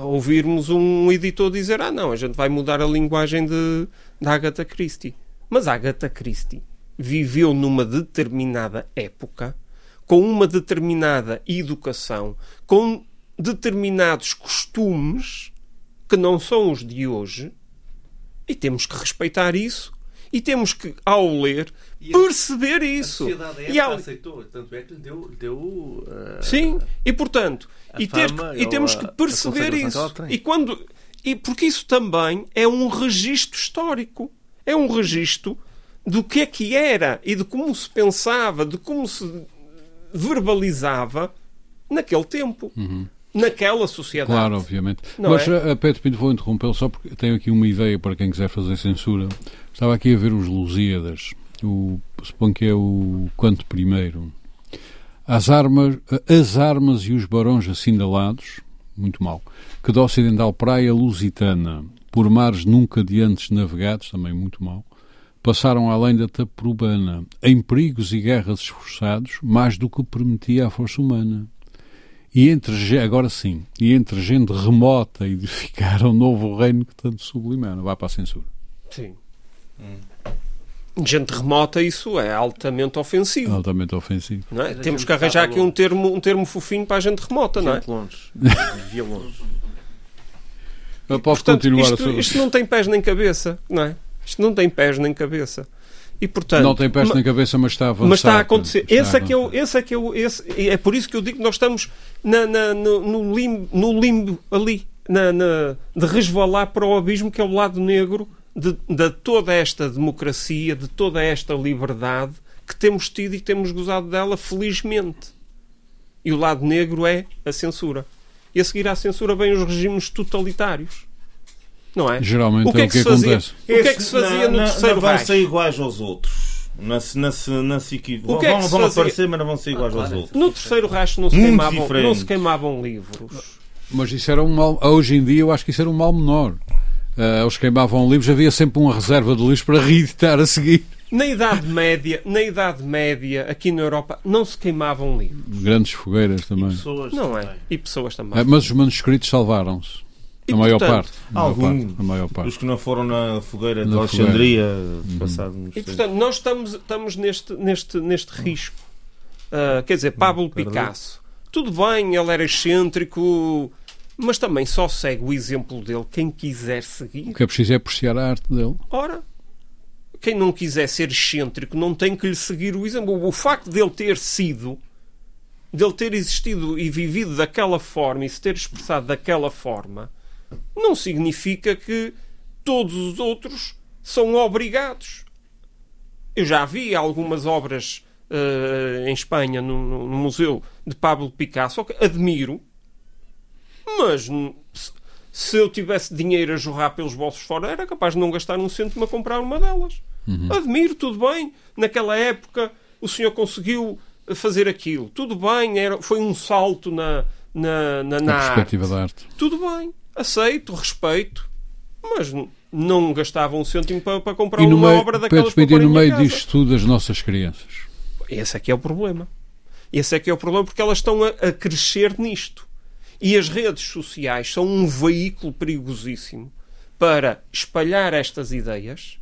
ouvirmos um editor dizer: Ah, não, a gente vai mudar a linguagem de, da Agatha Christie. Mas a Agatha Christie viveu numa determinada época, com uma determinada educação, com determinados costumes que não são os de hoje, e temos que respeitar isso. E temos que, ao ler, E a- perceber A isso. sociedade E época ao- aceitou, tanto é que lhe deu, deu eh, Sim, e portanto, a e, fama que- e temos a- que a perceber isso. E quando e porque isso também é um registro histórico. É um registro do que é que era e de como se pensava, de como se verbalizava naquele tempo, naquela sociedade. Uhum. Claro, obviamente. Não Mas é? a Pedro Pinto vou interrompê-lo só porque tenho aqui uma ideia para quem quiser fazer censura. Estava aqui a ver os Lusíadas, o, suponho que é o quanto primeiro. As armas, as armas e os barões assinalados, muito mal, que da ocidental praia lusitana, por mares nunca de antes navegados, também muito mal, passaram além da Taprobana, em perigos e guerras esforçados, mais do que permitia a força humana. E entre, agora sim, e entre gente remota edificar um novo reino que tanto sublimana. Vai para a censura. Sim. Gente remota, isso é altamente ofensivo. Altamente ofensivo. Não é? Temos gente que arranjar aqui um termo, um termo fofinho para a gente remota, não é? gente longe. Via longe. Eu posso Portanto, continuar isto, a sua... isto não tem pés nem cabeça, não é? Isto não tem pés nem cabeça. E portanto, Não tem pés na cabeça, mas está a avançar. mas está a acontecer. Está esse a é que é o, avançar. esse é que é o, esse, é por isso que eu digo que nós estamos na, na- no, no limbo, no limbo ali, na, na- de resvalar para o abismo que é o lado negro de, de toda esta democracia, de toda esta liberdade que temos tido e que temos gozado dela felizmente. E o lado negro é a censura. E a seguir à censura vêm os regimes totalitários. Não é? Geralmente O que é é o que que se fazia? acontece. O que é que se fazia no não, terceiro não vão Reich? ser iguais aos outros. Não se, não se, não se equi- O que é que vão, vão aparecer, mas não vão ser iguais aos claro. outros. No terceiro rastro não se, Muito queimavam, diferente. não se queimavam livros. Mas isso era um mal. Hoje em dia eu acho que isso era um mal menor. Ah, eles queimavam livros, havia sempre uma reserva de livros para reeditar a seguir. Na Idade Média, na Idade Média, aqui na Europa, não se queimavam livros. Grandes fogueiras E também. pessoas Não é? também. E pessoas também. Ah, mas os manuscritos salvaram-se. E, a maior portanto, parte. A maior parte. A maior Os parte. que não foram na fogueira de Na Alexandria, passado uns E portanto, nós estamos, estamos neste, neste, neste risco. Ah, quer dizer, Pablo. Picasso, tudo bem, ele era excêntrico, mas também só segue o exemplo dele quem quiser seguir. O que é preciso é apreciar a arte dele. Ora, quem não quiser ser excêntrico não tem que lhe seguir o exemplo. O facto dele ter sido, dele ter existido e vivido daquela forma e se ter expressado daquela forma, não significa que todos os outros são obrigados. Eu já vi algumas obras eh, em Espanha, no, no- Museu de Pablo Picasso, que admiro, mas se eu tivesse dinheiro a jorrar pelos bolsos fora, era capaz de não gastar um cêntimo a comprar uma delas. Admiro, tudo bem. Naquela época o senhor conseguiu fazer aquilo. Tudo bem, era, foi um salto na, na, na, na a arte. perspectiva da arte. Tudo bem, aceito, respeito, mas não gastava um cêntimo para, para comprar uma meio, obra Pedro daquelas para Pinto, e no meio casa. disto tudo, as nossas crianças. Esse é que é o problema. Esse é que é o problema porque elas estão a, a crescer nisto. E as redes sociais são um veículo perigosíssimo para espalhar estas ideias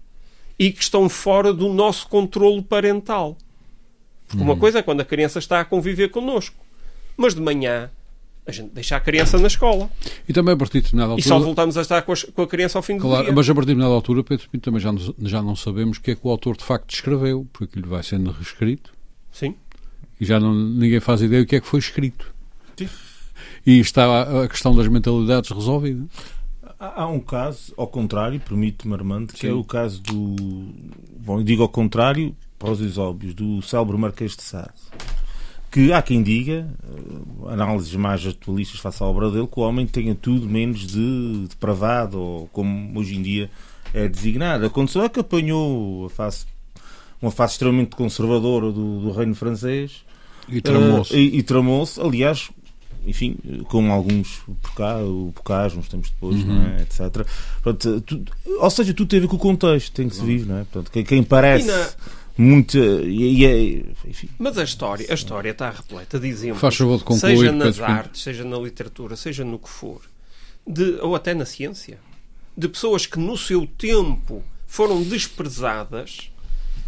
e que estão fora do nosso controlo parental. Porque uma coisa é quando a criança está a conviver connosco, mas de manhã a gente deixa a criança na escola E também a partir de determinada e só altura. voltamos a estar com a, com a criança ao fim do Claro, dia. mas a partir de determinada altura, Pedro Pinto, também já, nos- já não sabemos o que é que o autor de facto escreveu, porque aquilo vai sendo reescrito Sim. e já não, ninguém faz ideia do que é que foi escrito. Sim. E está a, a questão das mentalidades resolvida. Há, há um caso, ao contrário, permite-me, Armando, que Sim. é o caso do. Bom, digo ao contrário, para os óbvios, do célebre Marquês de Sade. Que há quem diga, eh, análises mais atualistas face à obra dele, que o homem tenha tudo menos de depravado, ou como hoje em dia é designado. Aconteceu é que apanhou a face, uma face extremamente conservadora do, do reino francês E tramou-se. Uh, e, e tramou-se, aliás, enfim, com alguns porca- o Pocage, uns tempos depois, Uhum. não é? etc. Portanto, tu- ou seja, tudo tem a ver com o contexto em que se vive, não é? Portanto, quem, quem parece muito. E, e é, enfim, Mas a história, a história está repleta de exemplos. Faz favor de concluir, seja nas artes, seja na literatura, seja no que for, de, ou até na ciência, de pessoas que no seu tempo foram desprezadas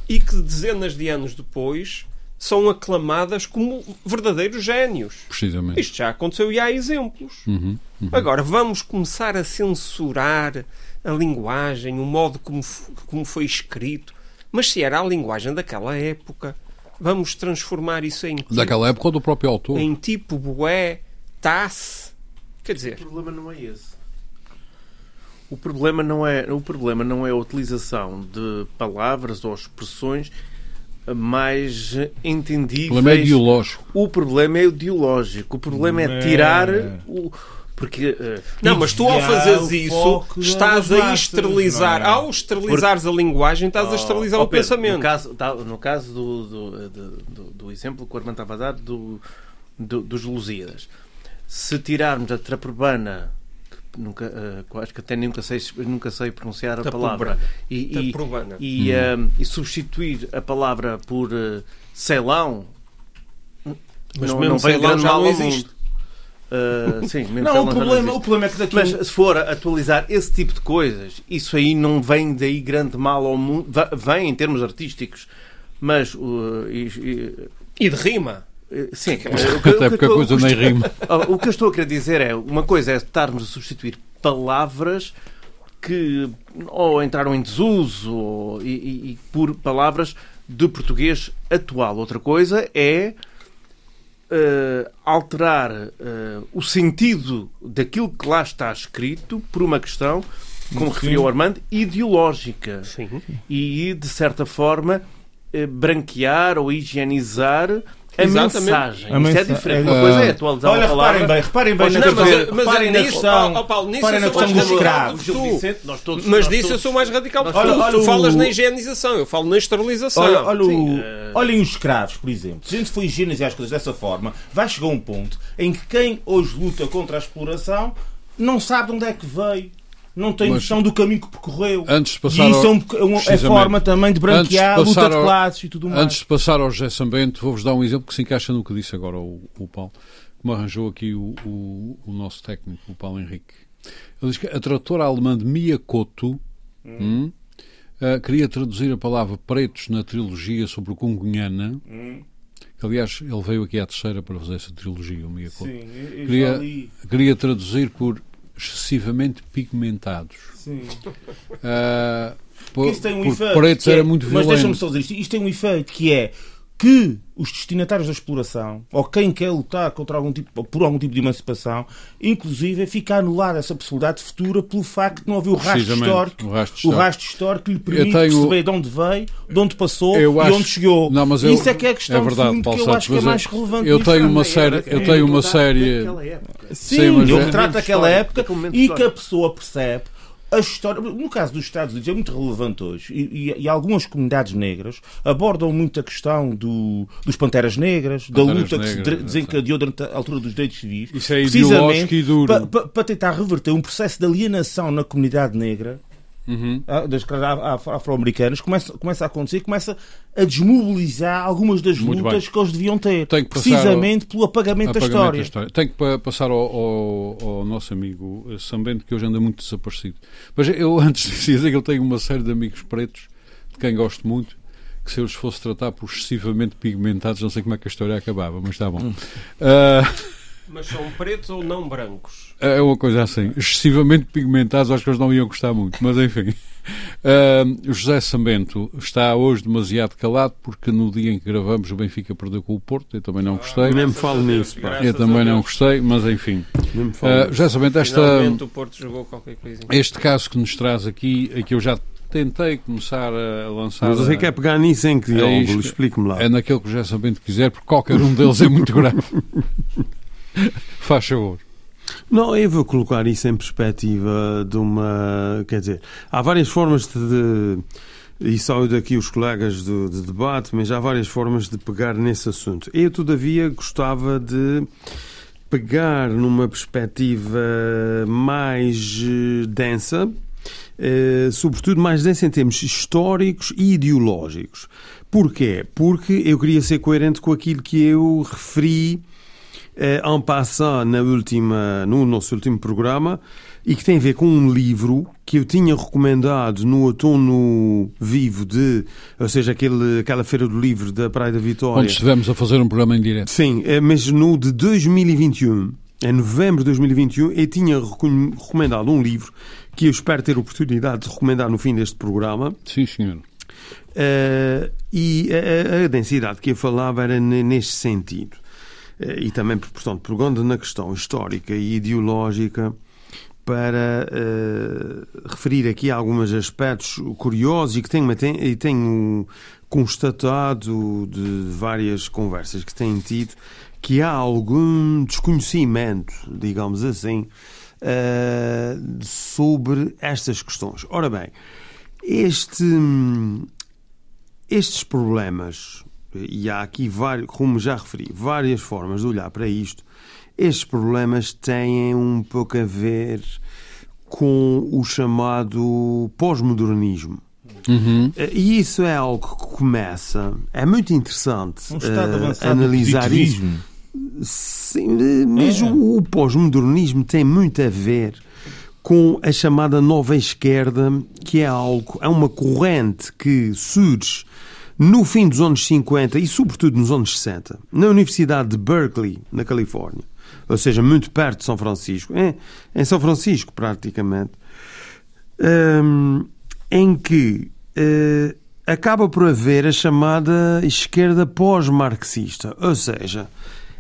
e que dezenas de anos depois são aclamadas como verdadeiros génios. Precisamente. Isto já aconteceu e há exemplos. Uhum, uhum. Agora, vamos começar a censurar a linguagem, o modo como, como foi escrito. Mas se era a linguagem daquela época, vamos transformar isso em tipo, Daquela época ou do próprio autor? em tipo bué, tasse. Quer dizer, O problema não é esse. O problema não é, o problema não é a utilização de palavras ou expressões mais entendíveis. O problema é ideológico. O problema é ideológico. O problema é É. tirar o. Porque. eh, não, mas tu ao fazeres o isso, estás a esterilizar. é? Ao esterilizares a linguagem, estás a esterilizar Oh, o Pedro, pensamento. No caso, tá- no caso do, do, do- do- do exemplo que o Armando estava a dar do, do- dos Lusíadas, se tirarmos a traperbana, que nunca, eh, acho que até nunca sei, nunca sei pronunciar a palavra, e, e, e, eh, e substituir a palavra por eh, Ceilão, Mas não, mesmo não vem grande mal não ao existe. mundo. Eh, sim, mesmo Não, o problema, existe. o problema é que daqui. Mas se for atualizar esse tipo de coisas, isso aí não vem daí grande mal ao mundo. Vem em termos artísticos, mas. uh, e- e- E de rima. Eh, sim, o que- o Até que- porque a o coisa que- nem rima. o que eu estou a querer dizer é: uma coisa é estarmos a substituir palavras que ou entraram em desuso ou, e, e- e por palavras de português atual. Outra coisa é eh, alterar eh, o sentido daquilo que lá está escrito por uma questão, como Sim. referiu o Armando, ideológica. Sim. E, de certa forma, eh, branquear ou higienizar a Exatamente. mensagem. A Isto é mensa- diferente. é- Uma coisa é atualizar Olha, reparem bem, reparem bem Pois na não, questão, mas- mas reparem na nisso, questão, ó, Paulo, nisso reparem eu na sou questão mais dos radical escravos. que tu. Vicente, nós todos- Mas nós disso eu sou mais radical que tu. Olha- tu falas na higienização, eu falo na esterilização. Olha, olha o- Sim, olhem os escravos, por exemplo. Se a gente for higienizar as coisas dessa forma, vai chegar um ponto em que quem hoje luta contra a exploração não sabe de onde é que veio. Não tem Mas- noção do caminho que percorreu. Antes de passar e isso ao- é, um, é é forma também de branquear de luta de ao- classes e tudo mais. Antes de passar ao José Sambento, vou-vos dar um exemplo que se encaixa no que disse agora o, o Paulo, que me arranjou aqui o, o, o nosso técnico, o Paulo Henrique. Ele diz que a tradutora alemã de Miyakoto hum, ah, queria traduzir a palavra pretos na trilogia sobre o Kungunhana. que, Aliás, ele veio aqui à terceira para fazer essa trilogia, o Miyakoto. Sim, eu- eu Queria-. Queria traduzir por excessivamente pigmentados. Sim. Ah, por, isso tem um por efeito. pretos que é- era muito Mas violento. deixa-me só dizer isto. Isto tem um efeito que é que os destinatários da exploração, ou quem quer lutar contra algum tipo, por algum tipo de emancipação, inclusive fica anulada essa possibilidade futura pelo facto de não haver o rastro histórico, o rastro o histórico. rastro histórico que lhe permite tenho- perceber de onde veio, de onde passou Eu e acho- onde chegou. Não, mas eu- Isso é que é a questão é verdade, de fundo Paulo que eu acho que é mais eu- relevante. eu tenho uma série, eu era tenho uma série, daquela época. Sim, Sim, mas ele é- retrata aquela História, época e que a pessoa percebe a história. No caso dos Estados Unidos é muito relevante hoje e, e- e algumas comunidades negras abordam muito a questão do, dos Panteras Negras, da Panteras luta que se Negras, desencadeou durante a altura dos direitos civis. Isso é precisamente e duro. pa- pa- Para tentar reverter um processo de alienação na comunidade negra Uhum. ah, das afro-americanas começa, começa a acontecer, começa a desmobilizar algumas das Muito lutas bem. que eles deviam ter. Precisamente pelo apagamento, da Apagamento história. da história. Tenho que pa- passar ao, ao- ao nosso amigo eh, Sambento, que hoje anda muito desaparecido. Mas eu antes dizia dizer que eu tenho uma série de amigos pretos, de quem gosto muito, que se eu os fosse tratar por excessivamente pigmentados, não sei como é que a história acabava, mas está bom. Hum. Ah, Mas são pretos ou não brancos? é uma coisa assim, excessivamente pigmentados, acho que eles não iam gostar muito, mas enfim. Ah, o José Sambento está hoje demasiado calado porque no dia em que gravamos o Benfica perdeu com o Porto, eu também não gostei. Nem me falo nisso, pá. Eu também a não gostei, mas enfim. Nem me falo Ah, nisso. José Sambento, esta, Finalmente o Porto jogou qualquer coisa. este caso que nos traz aqui, é que eu já tentei começar a lançar. Mas você quer pegar nisso em que É ângulo? isto. Explique-me lá. É naquele que o José Sambento quiser, porque qualquer um deles é muito grave. Faz favor. Não, eu vou colocar isso em perspectiva de uma. Quer dizer, há várias formas de. E só daqui os colegas do, de debate, mas há várias formas de pegar nesse assunto. Eu, todavia, gostava de pegar numa perspectiva mais eh, densa, eh, sobretudo mais densa em termos históricos e ideológicos. Porquê? Porque eu queria ser coerente com aquilo que eu referi en passant na última, no nosso último programa e que tem a ver com um livro que eu tinha recomendado no outono vivo de, ou seja, aquele, aquela feira do livro da Praia da Vitória. Onde estivemos a fazer um programa em direto. Sim, eh, mas no de 2021, em novembro de 2021, eu tinha recom- recomendado um livro que eu espero ter oportunidade de recomendar no fim deste programa. Sim, senhor. Eh, e a, a- densidade que eu falava era ne- neste sentido. Eh, e também, portanto, pegando na questão histórica e ideológica, para eh, referir aqui alguns aspectos curiosos e que tenho, ten- e tenho constatado de várias conversas que tenho tido que há algum desconhecimento, digamos assim, eh, sobre estas questões. Ora bem, este, estes problemas, e há aqui, vários, como já referi, várias formas de olhar para isto, estes problemas têm um pouco a ver com o chamado pós-modernismo. Uhum. Eh, E isso é algo que começa. É muito interessante Um de analisar isso. Sim, mas É. o, o pós-modernismo tem muito a ver com a chamada nova esquerda, que é algo, é uma corrente que surge no fim dos anos 50 e sobretudo nos anos 60, na Universidade de Berkeley, na Califórnia, ou seja, muito perto de São Francisco, em, em São Francisco praticamente, hum, em que eh, acaba por haver a chamada esquerda pós-marxista, ou seja,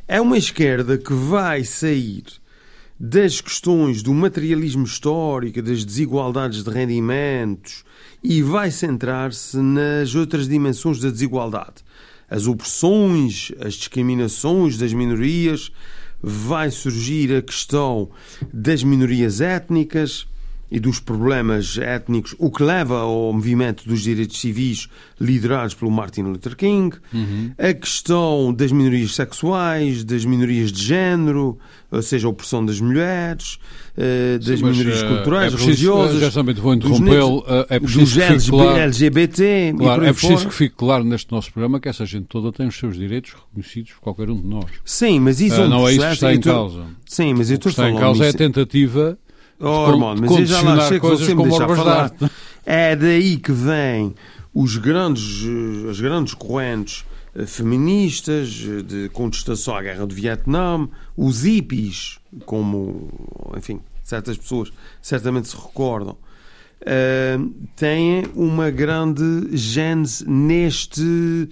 é uma esquerda que vai sair das questões do materialismo histórico, das desigualdades de rendimentos e vai centrar-se nas outras dimensões da desigualdade. as opressões, as discriminações das minorias, vai surgir a questão das minorias étnicas e dos problemas étnicos, o que leva ao movimento dos direitos civis liderados pelo Martin Luther King, Uhum. a questão das minorias sexuais, das minorias de género, ou seja, a opressão das mulheres, eh, das Mas, minorias eh, culturais, é preciso, religiosas, Já também vou dos interrompê-lo. eh, É preciso dos claro, LGBT claro, é preciso fora. que fique claro neste nosso programa que essa gente toda tem os seus direitos reconhecidos por qualquer um de nós. Sim, mas isso Ah, é não é isso que está em tu- causa. Sim, mas eu O que estou está em causa é a tentativa Oh, de irmão, mas eu já lá chego, você me como deixa obras de falar. É daí que vêm os grandes, eh, as grandes correntes eh, feministas eh, de contestação à guerra do Vietnã, os hippies, como, enfim, certas pessoas certamente se recordam, eh, têm uma grande gênese neste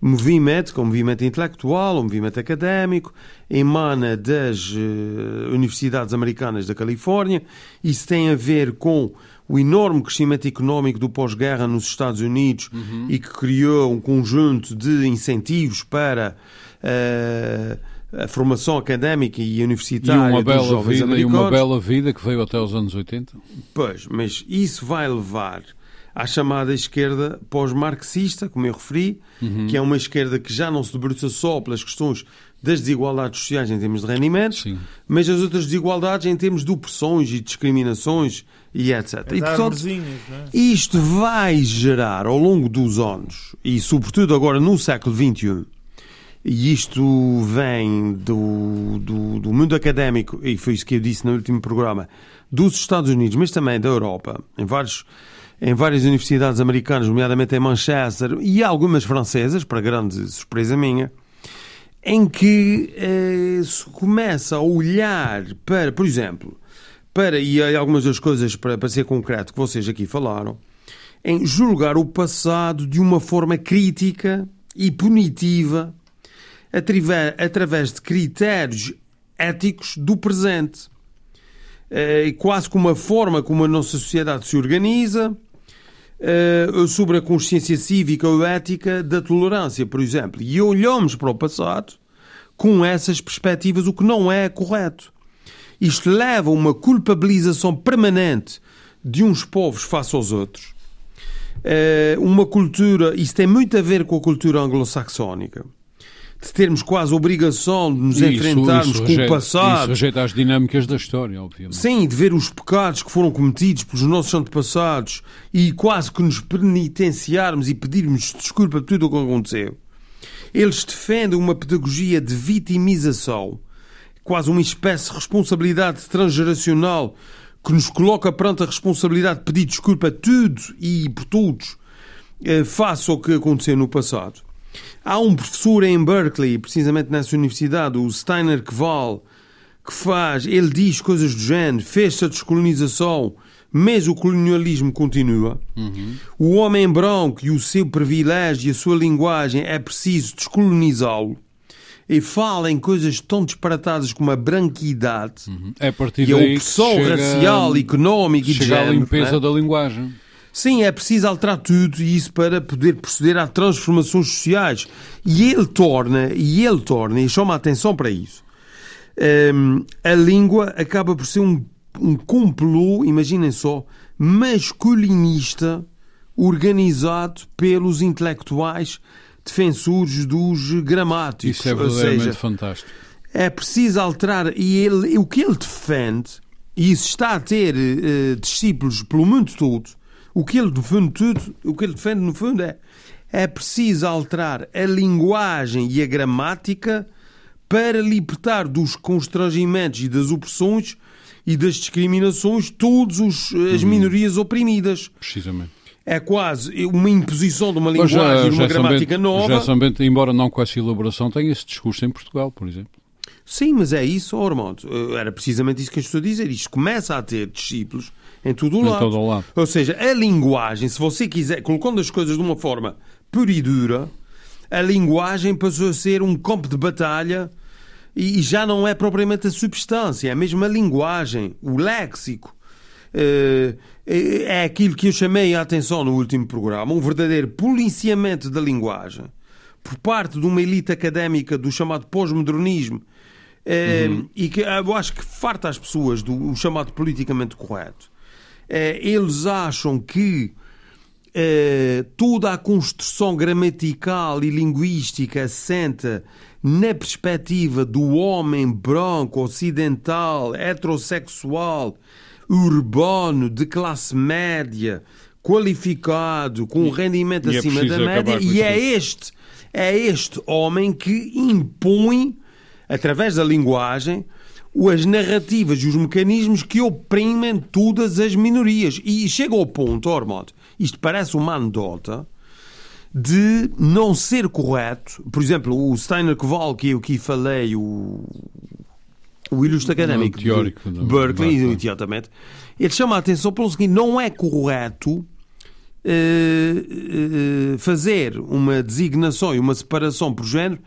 movimento, que é um movimento intelectual, um movimento académico, emana das eh, universidades americanas da Califórnia. Isso tem a ver com o enorme crescimento económico do pós-guerra nos Estados Unidos e que criou um conjunto de incentivos para eh, a formação académica e E universitária uma dos bela jovens vida, e americanos. uma bela vida que veio até os anos 80. Pois, mas isso vai levar à chamada esquerda pós-marxista, como eu referi, Uhum. que é uma esquerda que já não se debruça só pelas questões das desigualdades sociais em termos de rendimentos, Sim. mas as outras desigualdades em termos de opressões e discriminações e etc. E, As portanto, é? isto vai gerar ao longo dos anos, e sobretudo agora no século XXI, e isto vem do, do, do mundo académico, e foi isso que eu disse no último programa, dos Estados Unidos, mas também da Europa, em, vários, em várias universidades americanas, nomeadamente em Manchester, e algumas francesas, para grande surpresa minha, em que eh, se começa a olhar para, por exemplo, para, e algumas das coisas para, para ser concreto que vocês aqui falaram, em julgar o passado de uma forma crítica e punitiva através de critérios éticos do presente. Eh, quase como a forma como a nossa sociedade se organiza, eh, sobre a consciência cívica ou ética da tolerância, por exemplo. E olhamos para o passado com essas perspectivas, o que não é correto. Isto leva a uma culpabilização permanente de uns povos face aos outros. Eh, uma cultura, isso tem muito a ver com a cultura anglo-saxónica, de termos quase a obrigação de nos Isso- enfrentarmos isso com rejeita- o passado. Isso rejeita as dinâmicas da história, obviamente. Sim, de ver os pecados que foram cometidos pelos nossos antepassados e quase que nos penitenciarmos e pedirmos desculpa por tudo o que aconteceu. Eles defendem uma pedagogia de vitimização, quase uma espécie de responsabilidade transgeracional que nos coloca perante a responsabilidade de pedir desculpa a tudo e por todos eh, face ao que aconteceu no passado. Há um professor em Berkeley, precisamente nessa universidade, o Steiner Kval, que faz, ele diz coisas do género, fez-se a descolonização, mas o colonialismo continua. O homem branco e o seu privilégio e a sua linguagem é preciso descolonizá-lo. E fala em coisas tão disparatadas como a branquidade É a partir e a opressão chega- racial, económica e de chega à género. limpeza não é? da linguagem. Sim, é preciso alterar tudo e isso para poder proceder a transformações sociais. E ele torna, e ele torna, e chama a atenção para isso, hum, a língua acaba por ser um, um complô, imaginem só, masculinista organizado pelos intelectuais defensores dos gramáticos. Isso é verdadeiramente seja, fantástico. é preciso alterar e ele, o que ele defende e isso está a ter eh, discípulos pelo mundo todo o que ele defende tudo o que ele defende no fundo é é preciso alterar a linguagem e a gramática para libertar dos constrangimentos e das opressões e das discriminações todas as minorias oprimidas Precisamente. é quase uma imposição de uma linguagem e uma gramática Bento- nova Gerson Bento, embora não com essa elaboração, tem esse discurso em Portugal, por exemplo. Sim, mas é isso, oh, Armando. Era precisamente isso que eu estou a dizer. Isto começa a ter discípulos em todo o lado. todo o lado. Ou seja, a linguagem, se você quiser, colocando as coisas de uma forma pura e dura, a linguagem passou a ser um campo de batalha e já não é propriamente a substância, é mesmo a linguagem, o léxico. Eh, É aquilo que eu chamei a atenção no último programa, um verdadeiro policiamento da linguagem por parte de uma elite académica do chamado pós-modernismo eh, e que eu acho que farta as pessoas do chamado politicamente correto. Eh, eles acham que eh, toda a construção gramatical e linguística assenta na perspectiva do homem branco, ocidental, heterossexual, urbano, de classe média, qualificado, com um rendimento e é acima da preciso acabar média, e é este, é este homem que impõe, através da linguagem, as narrativas e os mecanismos que oprimem todas as minorias. E chega ao ponto, Ormond, isto parece uma anedota, de não ser correto. Por exemplo, o Steiner Koval, que eu aqui falei, o, o ilustre académico teórico de Berkeley, Berkeley. exatamente, ele chama a atenção para o seguinte: não é correto eh, eh, fazer uma designação e uma separação por género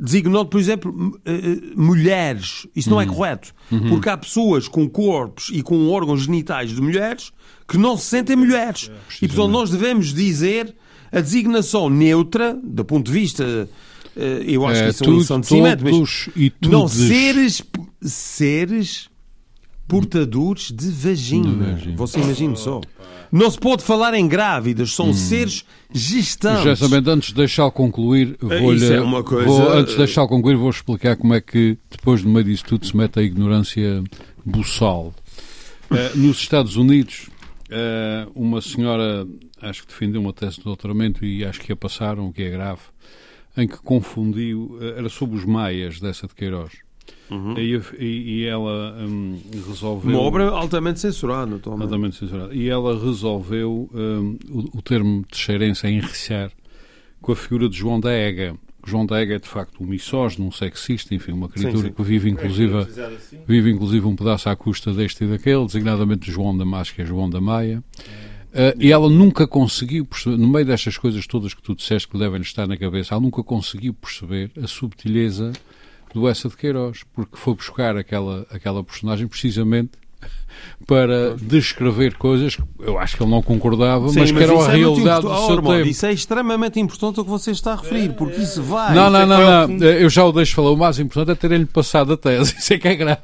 designando, por exemplo, m- eh, mulheres. Isso não é correto. Porque há pessoas com corpos e com órgãos genitais de mulheres que não se sentem mulheres. E, portanto, nós devemos dizer a designação neutra, do ponto de vista. eh, Eu acho É, que isso é uma lição de cimento, mas todos e não seres, seres portadores de vagina. Você imagina só. Não se pode falar em grávidas, são seres gestantes. Justamente antes de deixá-lo concluir, vou isso é uma coisa- vou, antes de deixá-lo concluir, vou explicar como é que depois no meio disso tudo se mete a ignorância buçal. Eh, nos Estados Unidos, eh, uma senhora, acho que defendeu uma tese de doutoramento e acho que a passaram, o que é grave, em que confundiu, eh, era sobre os maias dessa de Queiroz. E, e- e ela hum, resolveu. Uma obra altamente censurada, naturalmente. Altamente censurado. E ela resolveu hum, o, o termo teixeirense a enriquecer com a figura de João da Ega. João da Ega é de facto um misógino, um sexista, enfim, uma criatura sim. que vive inclusive, vive inclusive um pedaço à custa deste e daquele, designadamente João da Máscara e João da Maia. Ah, e ela nunca conseguiu perceber, no meio destas coisas todas que tu disseste que devem estar na cabeça, ela nunca conseguiu perceber a subtileza do Essa de Queiroz, porque foi buscar aquela, aquela personagem precisamente para descrever coisas que eu acho que ele não concordava, Sim, mas que eram a é realidade do seu Oh, Armando, tempo. Isso é extremamente importante o que você está a referir, porque isso vai. Não, não, não, não, eu já o deixo falar. O mais importante é terem-lhe passado a tese. Isso é que é grave.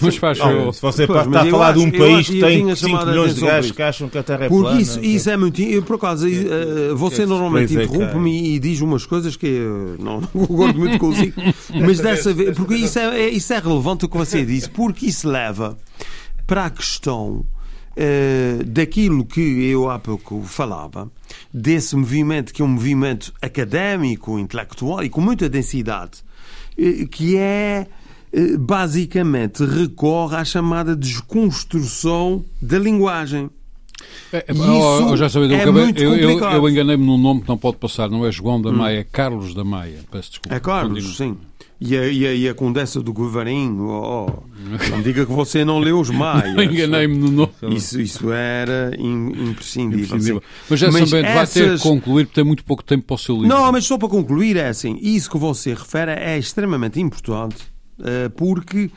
Mas faz Não, favor. se você Pois, está a falar de acho- um eu país que tem tinha 5 chamado a milhões de gajos que acham que a Terra é Porque plana. isso, isso é muito. Eu, por acaso, eh, você que normalmente surpresa é que interrompe-me e diz umas coisas que eu não, não concordo muito consigo, mas dessa vez. Porque isso é, é- isso é relevante o que você disse, porque isso leva para a questão. eh, daquilo que eu há pouco falava, desse movimento que é um movimento académico, intelectual e com muita densidade, eh, que é eh, basicamente recorre à chamada desconstrução da linguagem. É, é, Isso oh, já sabia, eu, é acabei- muito eu, eu, eu enganei-me num nome que não pode passar. Não é João da Maia, é Carlos da Maia. Peço desculpa. É Carlos, Continua. sim. E a, e a, e a Condessa do Govarinho, oh, não diga que você não leu os Maias. Enganei-me no nome. Isso, isso era im- imprescindível. Imprescindível. sim. Mas já Mas sabendo, vai ter essas- que concluir porque tem muito pouco tempo para o seu livro. Não, mas só para concluir, é assim: isso que você refere é extremamente importante, eh, porque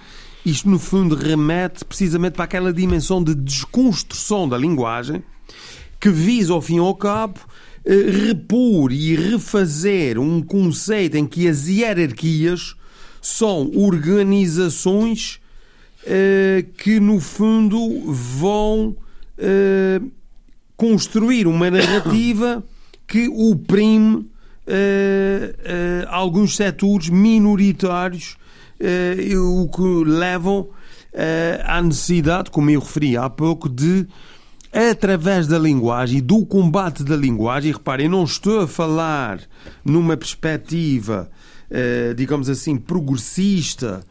isto, no fundo, remete precisamente para aquela dimensão de desconstrução da linguagem que visa, ao fim e ao cabo, eh, repor e refazer um conceito em que as hierarquias são organizações eh, que, no fundo, vão eh, construir uma narrativa que oprime eh, eh, alguns setores minoritários, eh, o que levam eh, à necessidade, como eu referi há pouco, de através da linguagem e do combate da linguagem, reparem, não estou a falar numa perspectiva, eh, digamos assim, progressista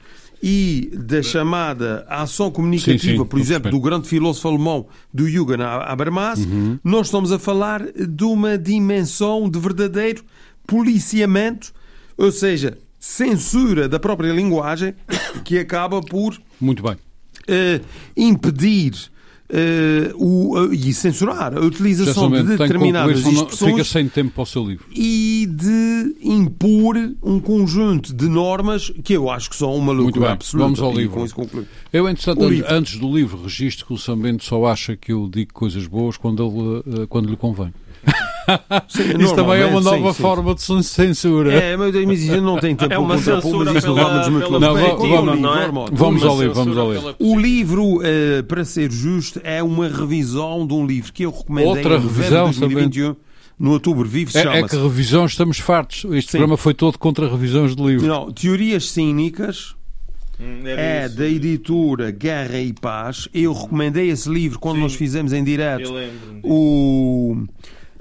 e da chamada ação comunicativa, Sim, sim, por exemplo, do grande filósofo alemão do Jürgen Habermas, nós estamos a falar de uma dimensão de verdadeiro policiamento, ou seja, censura da própria linguagem, que acaba por Muito bem. eh, impedir eh, o, e censurar a utilização de determinadas senão fica expressões sem tempo para o seu livro. e de impor um conjunto de normas que eu acho que são uma Muito loucura bem, absoluta. vamos ao E livro. Eu, entretanto, O an- livro. antes do livro, registro que o Sambento só acha que eu digo coisas boas quando, ele, eh, quando lhe convém. Sim, Isso também é uma nova sim, sim. forma de censura. É, mas mas isso não tem tempo É uma para censura mas isso muito longe. Não, vamos- o não é? Vamos Uma ao livro, vamos censura ao livro. O livro, eh, para ser justo, é uma revisão de um livro que eu recomendei Outra em revisão, de 2021, no outubro vivo, se É, é que revisão estamos fartos. Este Sim. programa foi todo contra revisões de livros. não, Teorias Cínicas, é da editora Guerra e Paz. Eu recomendei esse livro quando Sim. nós fizemos em direto Eu lembro-me disso.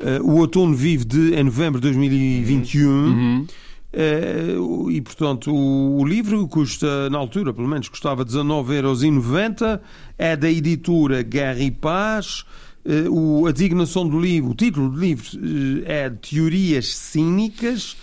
O, eh, o Outono Vivo de em novembro de 2021. Uhum. Eh, e portanto o, o livro custa, na altura pelo menos, custava 19,90€, é da editora Guerra e Paz. Eh, o, a designação do livro, o título do livro é Teorias Cínicas.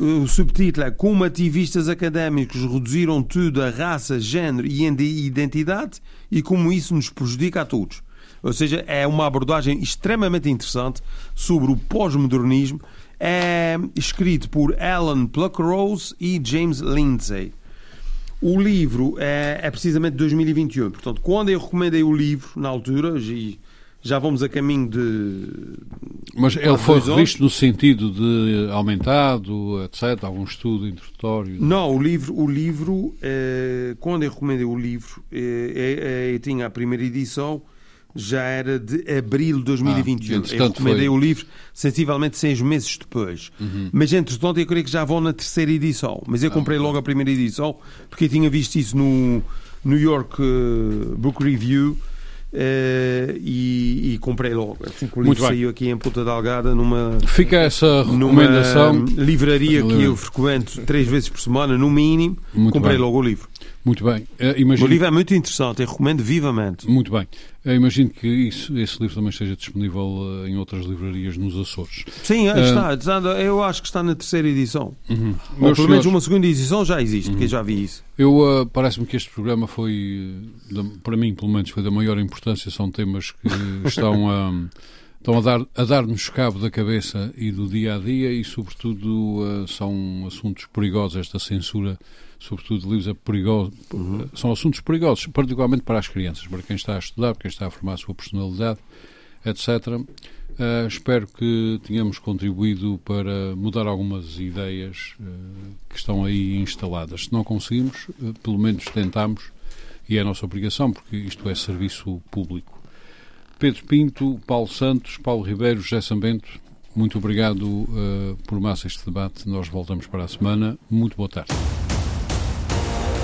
O subtítulo é Como ativistas académicos reduziram tudo a raça, género e ide- identidade e como isso nos prejudica a todos. Ou seja, é uma abordagem extremamente interessante sobre o pós-modernismo. É escrito por Alan Pluckrose e James Lindsay. O livro é, é precisamente de 2021. Portanto, quando eu recomendei o livro, na altura, e já vamos a caminho de. Mas ele foi revisto no sentido de aumentado, etc. Algum estudo introdutório. Não, o livro, o livro eh, quando eu recomendei o livro, eh, eh, eh, eu tinha a primeira edição, já era de abril de 2021. Ah, eu recomendei foi- o livro sensivelmente seis meses depois. Uhum. Mas entretanto eu creio que já vão na terceira edição. Mas eu comprei logo a primeira edição porque eu tinha visto isso no New York eh, Book Review. eh, e, e comprei logo. Assim que o livro saiu aqui em Ponta Delgada numa, Fica essa numa recomendação. livraria que eu frequento três vezes por semana, no mínimo. Muito comprei bem. logo o livro. Muito bem. Eh, O livro é muito interessante, eu recomendo vivamente. Muito bem. Eu imagino que isso, esse livro também esteja disponível eh, em outras livrarias nos Açores. Sim, está, está, eu acho que está na terceira edição. Uhum. Ou pelo menos senhores, uma segunda edição já existe, porque eu já vi isso. Eu eh, parece-me que este programa foi, eh, para mim, pelo menos, foi da maior importância. São temas que estão a, estão a dar a dar-nos cabo da cabeça e do dia a dia e, sobretudo, eh, são assuntos perigosos. Esta censura, sobretudo livros, é perigoso. São assuntos perigosos, particularmente para as crianças, para quem está a estudar, para quem está a formar a sua personalidade, etc. Eh, espero que tenhamos contribuído para mudar algumas ideias eh, que estão aí instaladas. Se não conseguimos, eh, pelo menos tentamos e é a nossa obrigação, porque isto é serviço público. Pedro Pinto, Paulo Santos, Paulo Ribeiro, José Sambento, muito obrigado por mais este debate. Nós voltamos para a semana. Muito boa tarde.